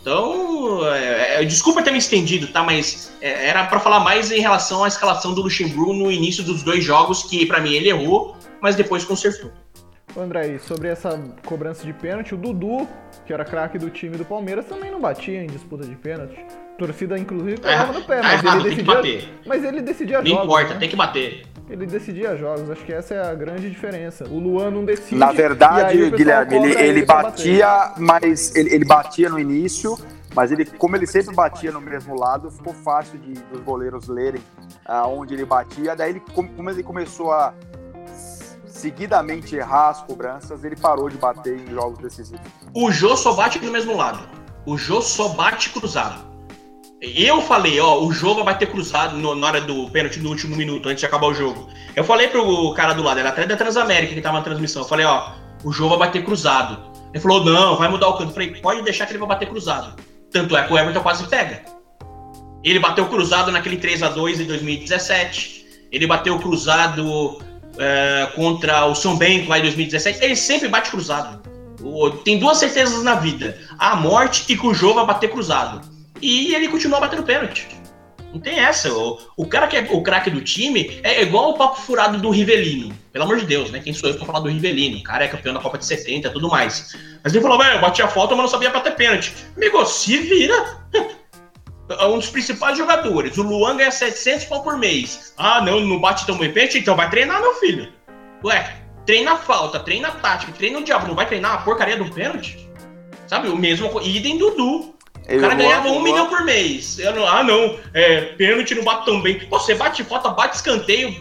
Então, é, é, desculpa ter me estendido, tá? Mas é, era para falar mais em relação à escalação do Luxemburgo no início dos dois jogos, que para mim ele errou, mas depois consertou. André, sobre essa cobrança de pênalti, o Dudu, que era craque do time do Palmeiras, também não batia em disputa de pênalti. A torcida, inclusive, pegava é, no pé, mas, é ele decidia, mas ele decidia não jogos. Não importa, né? tem que bater. Ele decidia jogos, acho que essa é a grande diferença. O Luan não decide. Na verdade, Guilherme, ele, ele batia, mas ele, ele batia no início, mas ele, como ele sempre batia no mesmo lado, ficou fácil de, dos goleiros lerem aonde ele batia. Daí, ele, como ele começou a seguidamente errar as cobranças, ele parou de bater em jogos decisivos. O Jô só bate do mesmo lado. O Jô só bate cruzado. Eu falei, ó, o jogo vai ter cruzado no, na hora do pênalti no último minuto, antes de acabar o jogo. Eu falei pro cara do lado, era até da Transamérica que tava na transmissão. Eu falei, ó, o jogo vai bater cruzado. Ele falou, não, vai mudar o canto. Eu falei, pode deixar que ele vai bater cruzado. Tanto é que o Everton quase pega. Ele bateu cruzado naquele 3 a 2 em 2017. Ele bateu cruzado é, contra o São Bento lá em 2017. Ele sempre bate cruzado. Tem duas certezas na vida: a morte e que o jogo vai bater cruzado. E ele continua batendo pênalti. Não tem essa. O, o cara que é o craque do time é igual o papo furado do Rivelino. Pelo amor de Deus, né? Quem sou eu pra falar do Rivelino? O cara é campeão da Copa de 70 e tudo mais. Mas ele falou, eu bati a falta, mas não sabia bater pênalti. Amigo, se vira. [laughs] É um dos principais jogadores. O Luan ganha 700 pau por mês. Ah, não, não bate tão bem pênalti? Então vai treinar, meu filho. Ué, treina falta, treina tática, treina o diabo. Não vai treinar a porcaria do pênalti? Sabe, o mesmo. Idem Dudu. O cara ganhava um milhão por mês. Eu não, ah, não, é, pênalti não bate tão bem. Você bate falta, bate escanteio,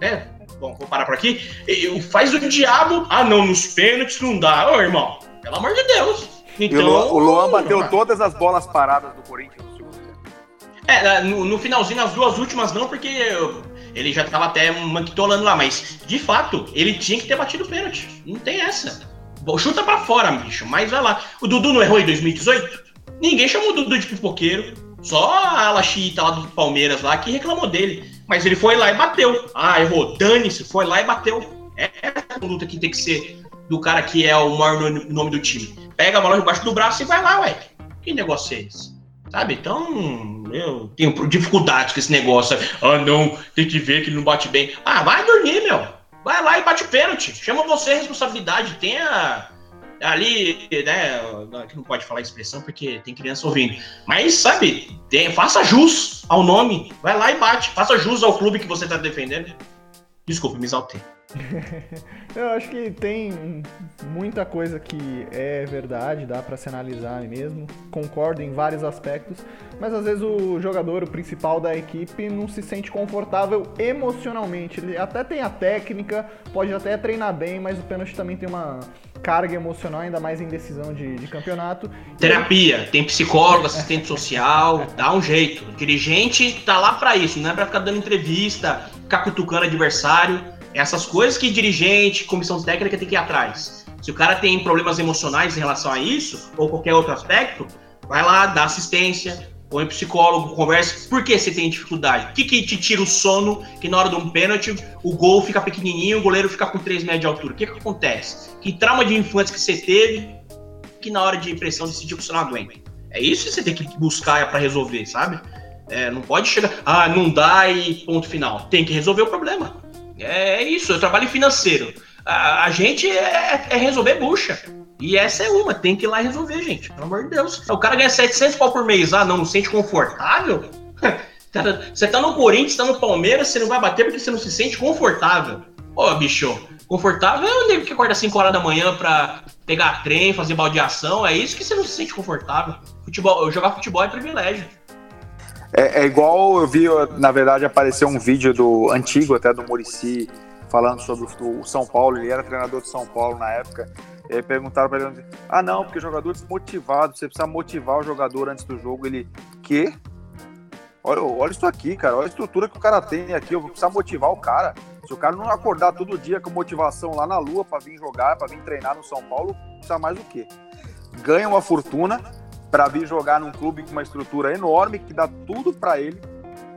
né? Bom, vou parar por aqui. Faz o diabo. Ah, não, nos pênaltis não dá. Ô, irmão, pelo amor de Deus. Então, o, Luan, o Luan bateu todas as bolas paradas do Corinthians. É, no, no, finalzinho, nas duas últimas não, porque ele já tava até manquitolando lá, mas de fato, ele tinha que ter batido o pênalti. Não tem essa. Chuta pra fora, bicho, mas vai lá. O Dudu não errou em 2018? Ninguém chamou o Dudu de pipoqueiro. Só a ala xiita lá do Palmeiras lá que reclamou dele. Mas ele foi lá e bateu. Ah, errou. Dane-se, foi lá e bateu. É essa luta que tem que ser do cara que é o maior nome do time. Pega a bola debaixo do braço e vai lá, ué. Que negócio é esse? Sabe? Então, eu tenho dificuldade com esse negócio. Ah, não, tem que ver que ele não bate bem. Ah, vai dormir, meu. Vai lá e bate pênalti. Chama você a responsabilidade. Tenha ali, né, que não pode falar expressão porque tem criança ouvindo. Mas, sabe, tem, faça jus ao nome, vai lá e bate, faça jus ao clube que você está defendendo. Desculpa, me exaltei. [laughs] Eu acho que tem muita coisa que é verdade, dá para se analisar mesmo. Concordo em vários aspectos, mas às vezes o jogador, o principal da equipe, não se sente confortável emocionalmente. Ele até tem a técnica, pode até treinar bem, mas o pênalti também tem uma carga emocional, ainda mais em decisão de, de campeonato. Terapia, tem psicólogo, assistente social, dá um jeito. O dirigente tá lá para isso, não é pra ficar dando entrevista, ficar cutucando adversário. Essas coisas que dirigente, comissão técnica tem que ir atrás. Se o cara tem problemas emocionais em relação a isso, ou qualquer outro aspecto, vai lá, dá assistência, põe psicólogo, conversa. Por que você tem dificuldade? O que, que te tira o sono que na hora de um pênalti o gol fica pequenininho, o goleiro fica com 3 metros de altura? O que, que acontece? Que trauma de infância que você teve que na hora de impressão decidiu que você não aguenta? É isso que você tem que buscar para resolver, sabe? É, não pode chegar, ah, não dá e ponto final. Tem que resolver o problema. É, é isso, eu trabalho financeiro. A, a gente é, é, resolver bucha. E essa é uma, tem que ir lá resolver, gente. Pelo amor de Deus. O cara ganha 700 pau por mês, ah, não, não sente confortável? [laughs] Você tá no Corinthians, tá no Palmeiras, você não vai bater porque você não se sente confortável. Ô, bicho, confortável é o nego que acorda 5 horas da manhã pra pegar trem, fazer baldeação. É isso que você não se sente confortável. Futebol, jogar futebol é privilégio. É, é, igual eu vi, na verdade, apareceu um vídeo do antigo até do Murici falando sobre o São Paulo. Ele era treinador de São Paulo na época. E aí perguntaram para ele: Ah, não, porque jogador desmotivado, você precisa motivar o jogador antes do jogo. Ele, que? Olha, olha isso aqui, cara. Olha a estrutura que o cara tem aqui. Eu vou precisar motivar o cara. Se o cara não acordar todo dia com motivação lá na lua para vir jogar, para vir treinar no São Paulo, precisa mais o quê? Ganha uma fortuna para vir jogar num clube com uma estrutura enorme que dá tudo para ele,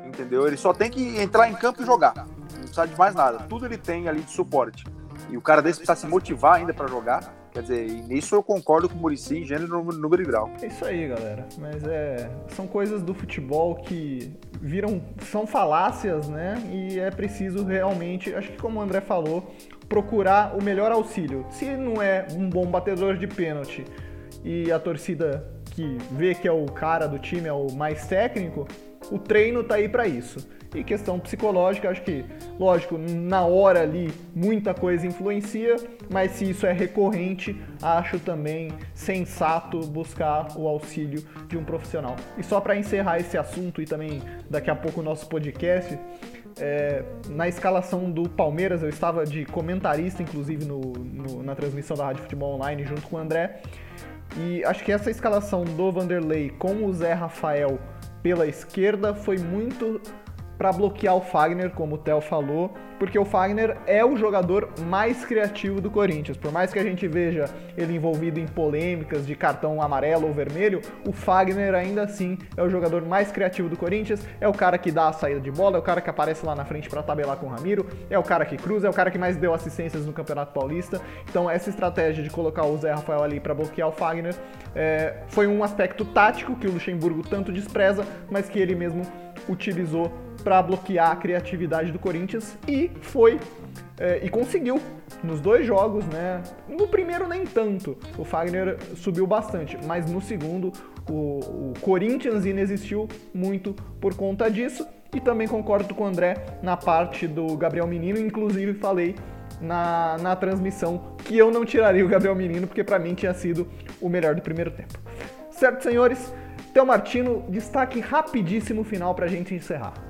entendeu? Ele só tem que entrar em campo e jogar. Não precisa de mais nada. Tudo ele tem ali de suporte. E o cara desse precisa se motivar ainda para jogar. Quer dizer, nisso eu concordo com o Murici em gênero, número e grau. É isso aí, galera. Mas é, são coisas do futebol que viram, são falácias, né? E é preciso realmente, acho que como o André falou, procurar o melhor auxílio. Se não é um bom batedor de pênalti e a torcida que vê que é o cara do time, é o mais técnico, o treino tá aí para isso. E questão psicológica, acho que, lógico, na hora ali muita coisa influencia, mas se isso é recorrente, acho também sensato buscar o auxílio de um profissional. E só para encerrar esse assunto e também daqui a pouco o nosso podcast, é, na escalação do Palmeiras, eu estava de comentarista, inclusive, no, no, na transmissão da Rádio Futebol Online, junto com o André. E acho que essa escalação do Vanderlei com o Zé Rafael pela esquerda foi muito para bloquear o Fagner, como o Theo falou, porque o Fagner é o jogador mais criativo do Corinthians. Por mais que a gente veja ele envolvido em polêmicas de cartão amarelo ou vermelho, o Fagner ainda assim é o jogador mais criativo do Corinthians, é o cara que dá a saída de bola, é o cara que aparece lá na frente para tabelar com o Ramiro, é o cara que cruza, é o cara que mais deu assistências no Campeonato Paulista. Então essa estratégia de colocar o Zé Rafael ali para bloquear o Fagner é, foi um aspecto tático que o Luxemburgo tanto despreza, mas que ele mesmo utilizou para bloquear a criatividade do Corinthians e foi é, e conseguiu nos dois jogos, né? No primeiro nem tanto, o Fagner subiu bastante, mas no segundo o, o Corinthians inexistiu muito por conta disso. E também concordo com o André na parte do Gabriel Menino, inclusive falei na, na transmissão que eu não tiraria o Gabriel Menino, porque para mim tinha sido o melhor do primeiro tempo. Certo, senhores? Theo Martino, destaque rapidíssimo final para a gente encerrar.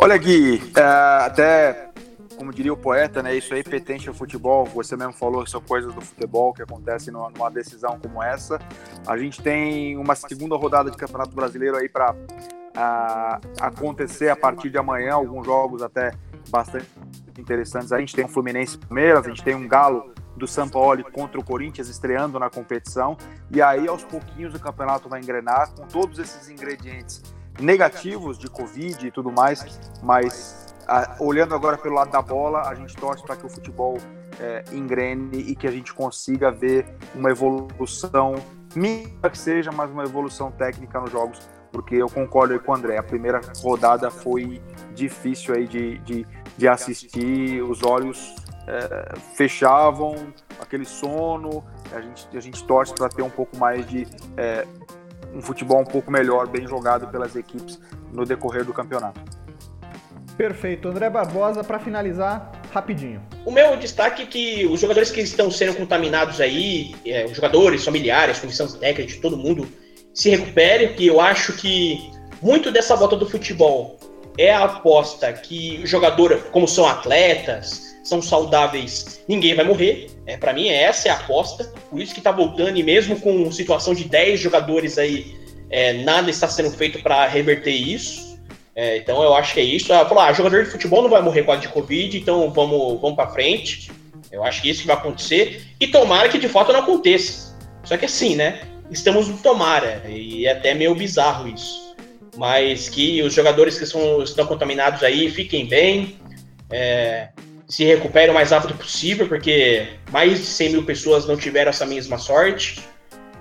Olha, Gui, é, até como diria o poeta, né? Isso aí pertence ao futebol. Você mesmo falou que são coisas do futebol que acontecem numa, numa decisão como essa. A gente tem uma segunda rodada de Campeonato Brasileiro aí para acontecer a partir de amanhã. Alguns jogos até bastante interessantes. A gente tem um Fluminense Palmeiras, a gente tem um Galo do São Paulo contra o Corinthians estreando na competição. E aí, aos pouquinhos, o campeonato vai engrenar com todos esses ingredientes negativos de Covid e tudo mais, mas a, olhando agora pelo lado da bola, a gente torce para que o futebol é, engrene e que a gente consiga ver uma evolução, mínima que seja, mas uma evolução técnica nos jogos, porque eu concordo aí com o André, a primeira rodada foi difícil aí de, de, de assistir, os olhos é, fechavam, aquele sono, a gente, a gente torce para ter um pouco mais de é, um futebol um pouco melhor, bem jogado pelas equipes no decorrer do campeonato. Perfeito. André Barbosa, para finalizar, rapidinho. O meu destaque é que os jogadores que estão sendo contaminados aí, é, os jogadores, familiares, comissão técnica, todo mundo, se recupere, porque eu acho que muito dessa volta do futebol é a aposta que o jogador, como são atletas, são saudáveis, ninguém vai morrer. É, para mim, essa é a aposta. Por isso que tá voltando, e mesmo com situação de 10 jogadores aí, é, nada está sendo feito para reverter isso. É, então eu acho que é isso. Ela falou: ah, jogador de futebol não vai morrer com a de Covid, então vamos, vamos para frente. Eu acho que isso que vai acontecer. E tomara que de fato não aconteça. Só que assim, né? Estamos no tomara. E é até meio bizarro isso. Mas que os jogadores que são, estão contaminados aí fiquem bem. É, se recupere o mais rápido possível, porque mais de 100 mil pessoas não tiveram essa mesma sorte.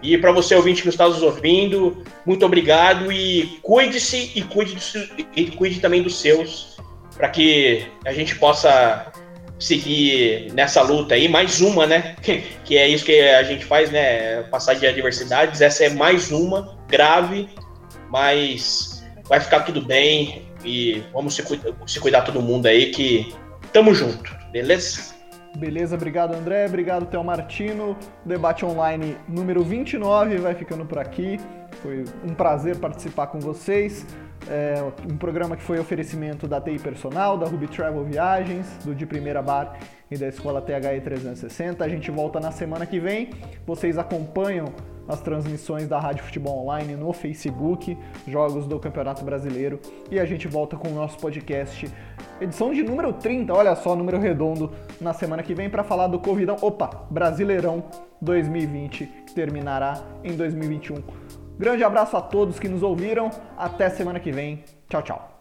E para você ouvinte que está nos ouvindo, muito obrigado e cuide-se e cuide, e cuide também dos seus, para que a gente possa seguir nessa luta aí, mais uma, né? [laughs] Que é isso que a gente faz, né? Passar de adversidades. Essa é mais uma, grave, mas vai ficar tudo bem e vamos se, cuidar, se cuidar todo mundo aí que tamo junto, beleza? Beleza, obrigado André, obrigado Theo Martino. O debate online número 29 vai ficando por aqui. Foi um prazer participar com vocês. É um programa que foi oferecimento da TI Personal, da Ruby Travel Viagens, do De Primeira Bar e da Escola THE 360. A gente volta na semana que vem. Vocês acompanham as transmissões da Rádio Futebol Online no Facebook, jogos do Campeonato Brasileiro. E a gente volta com o nosso podcast, edição de número 30, olha só, número redondo, na semana que vem para falar do Covidão, opa, Brasileirão 2020, que terminará em 2021. Grande abraço a todos que nos ouviram, até semana que vem. Tchau, tchau.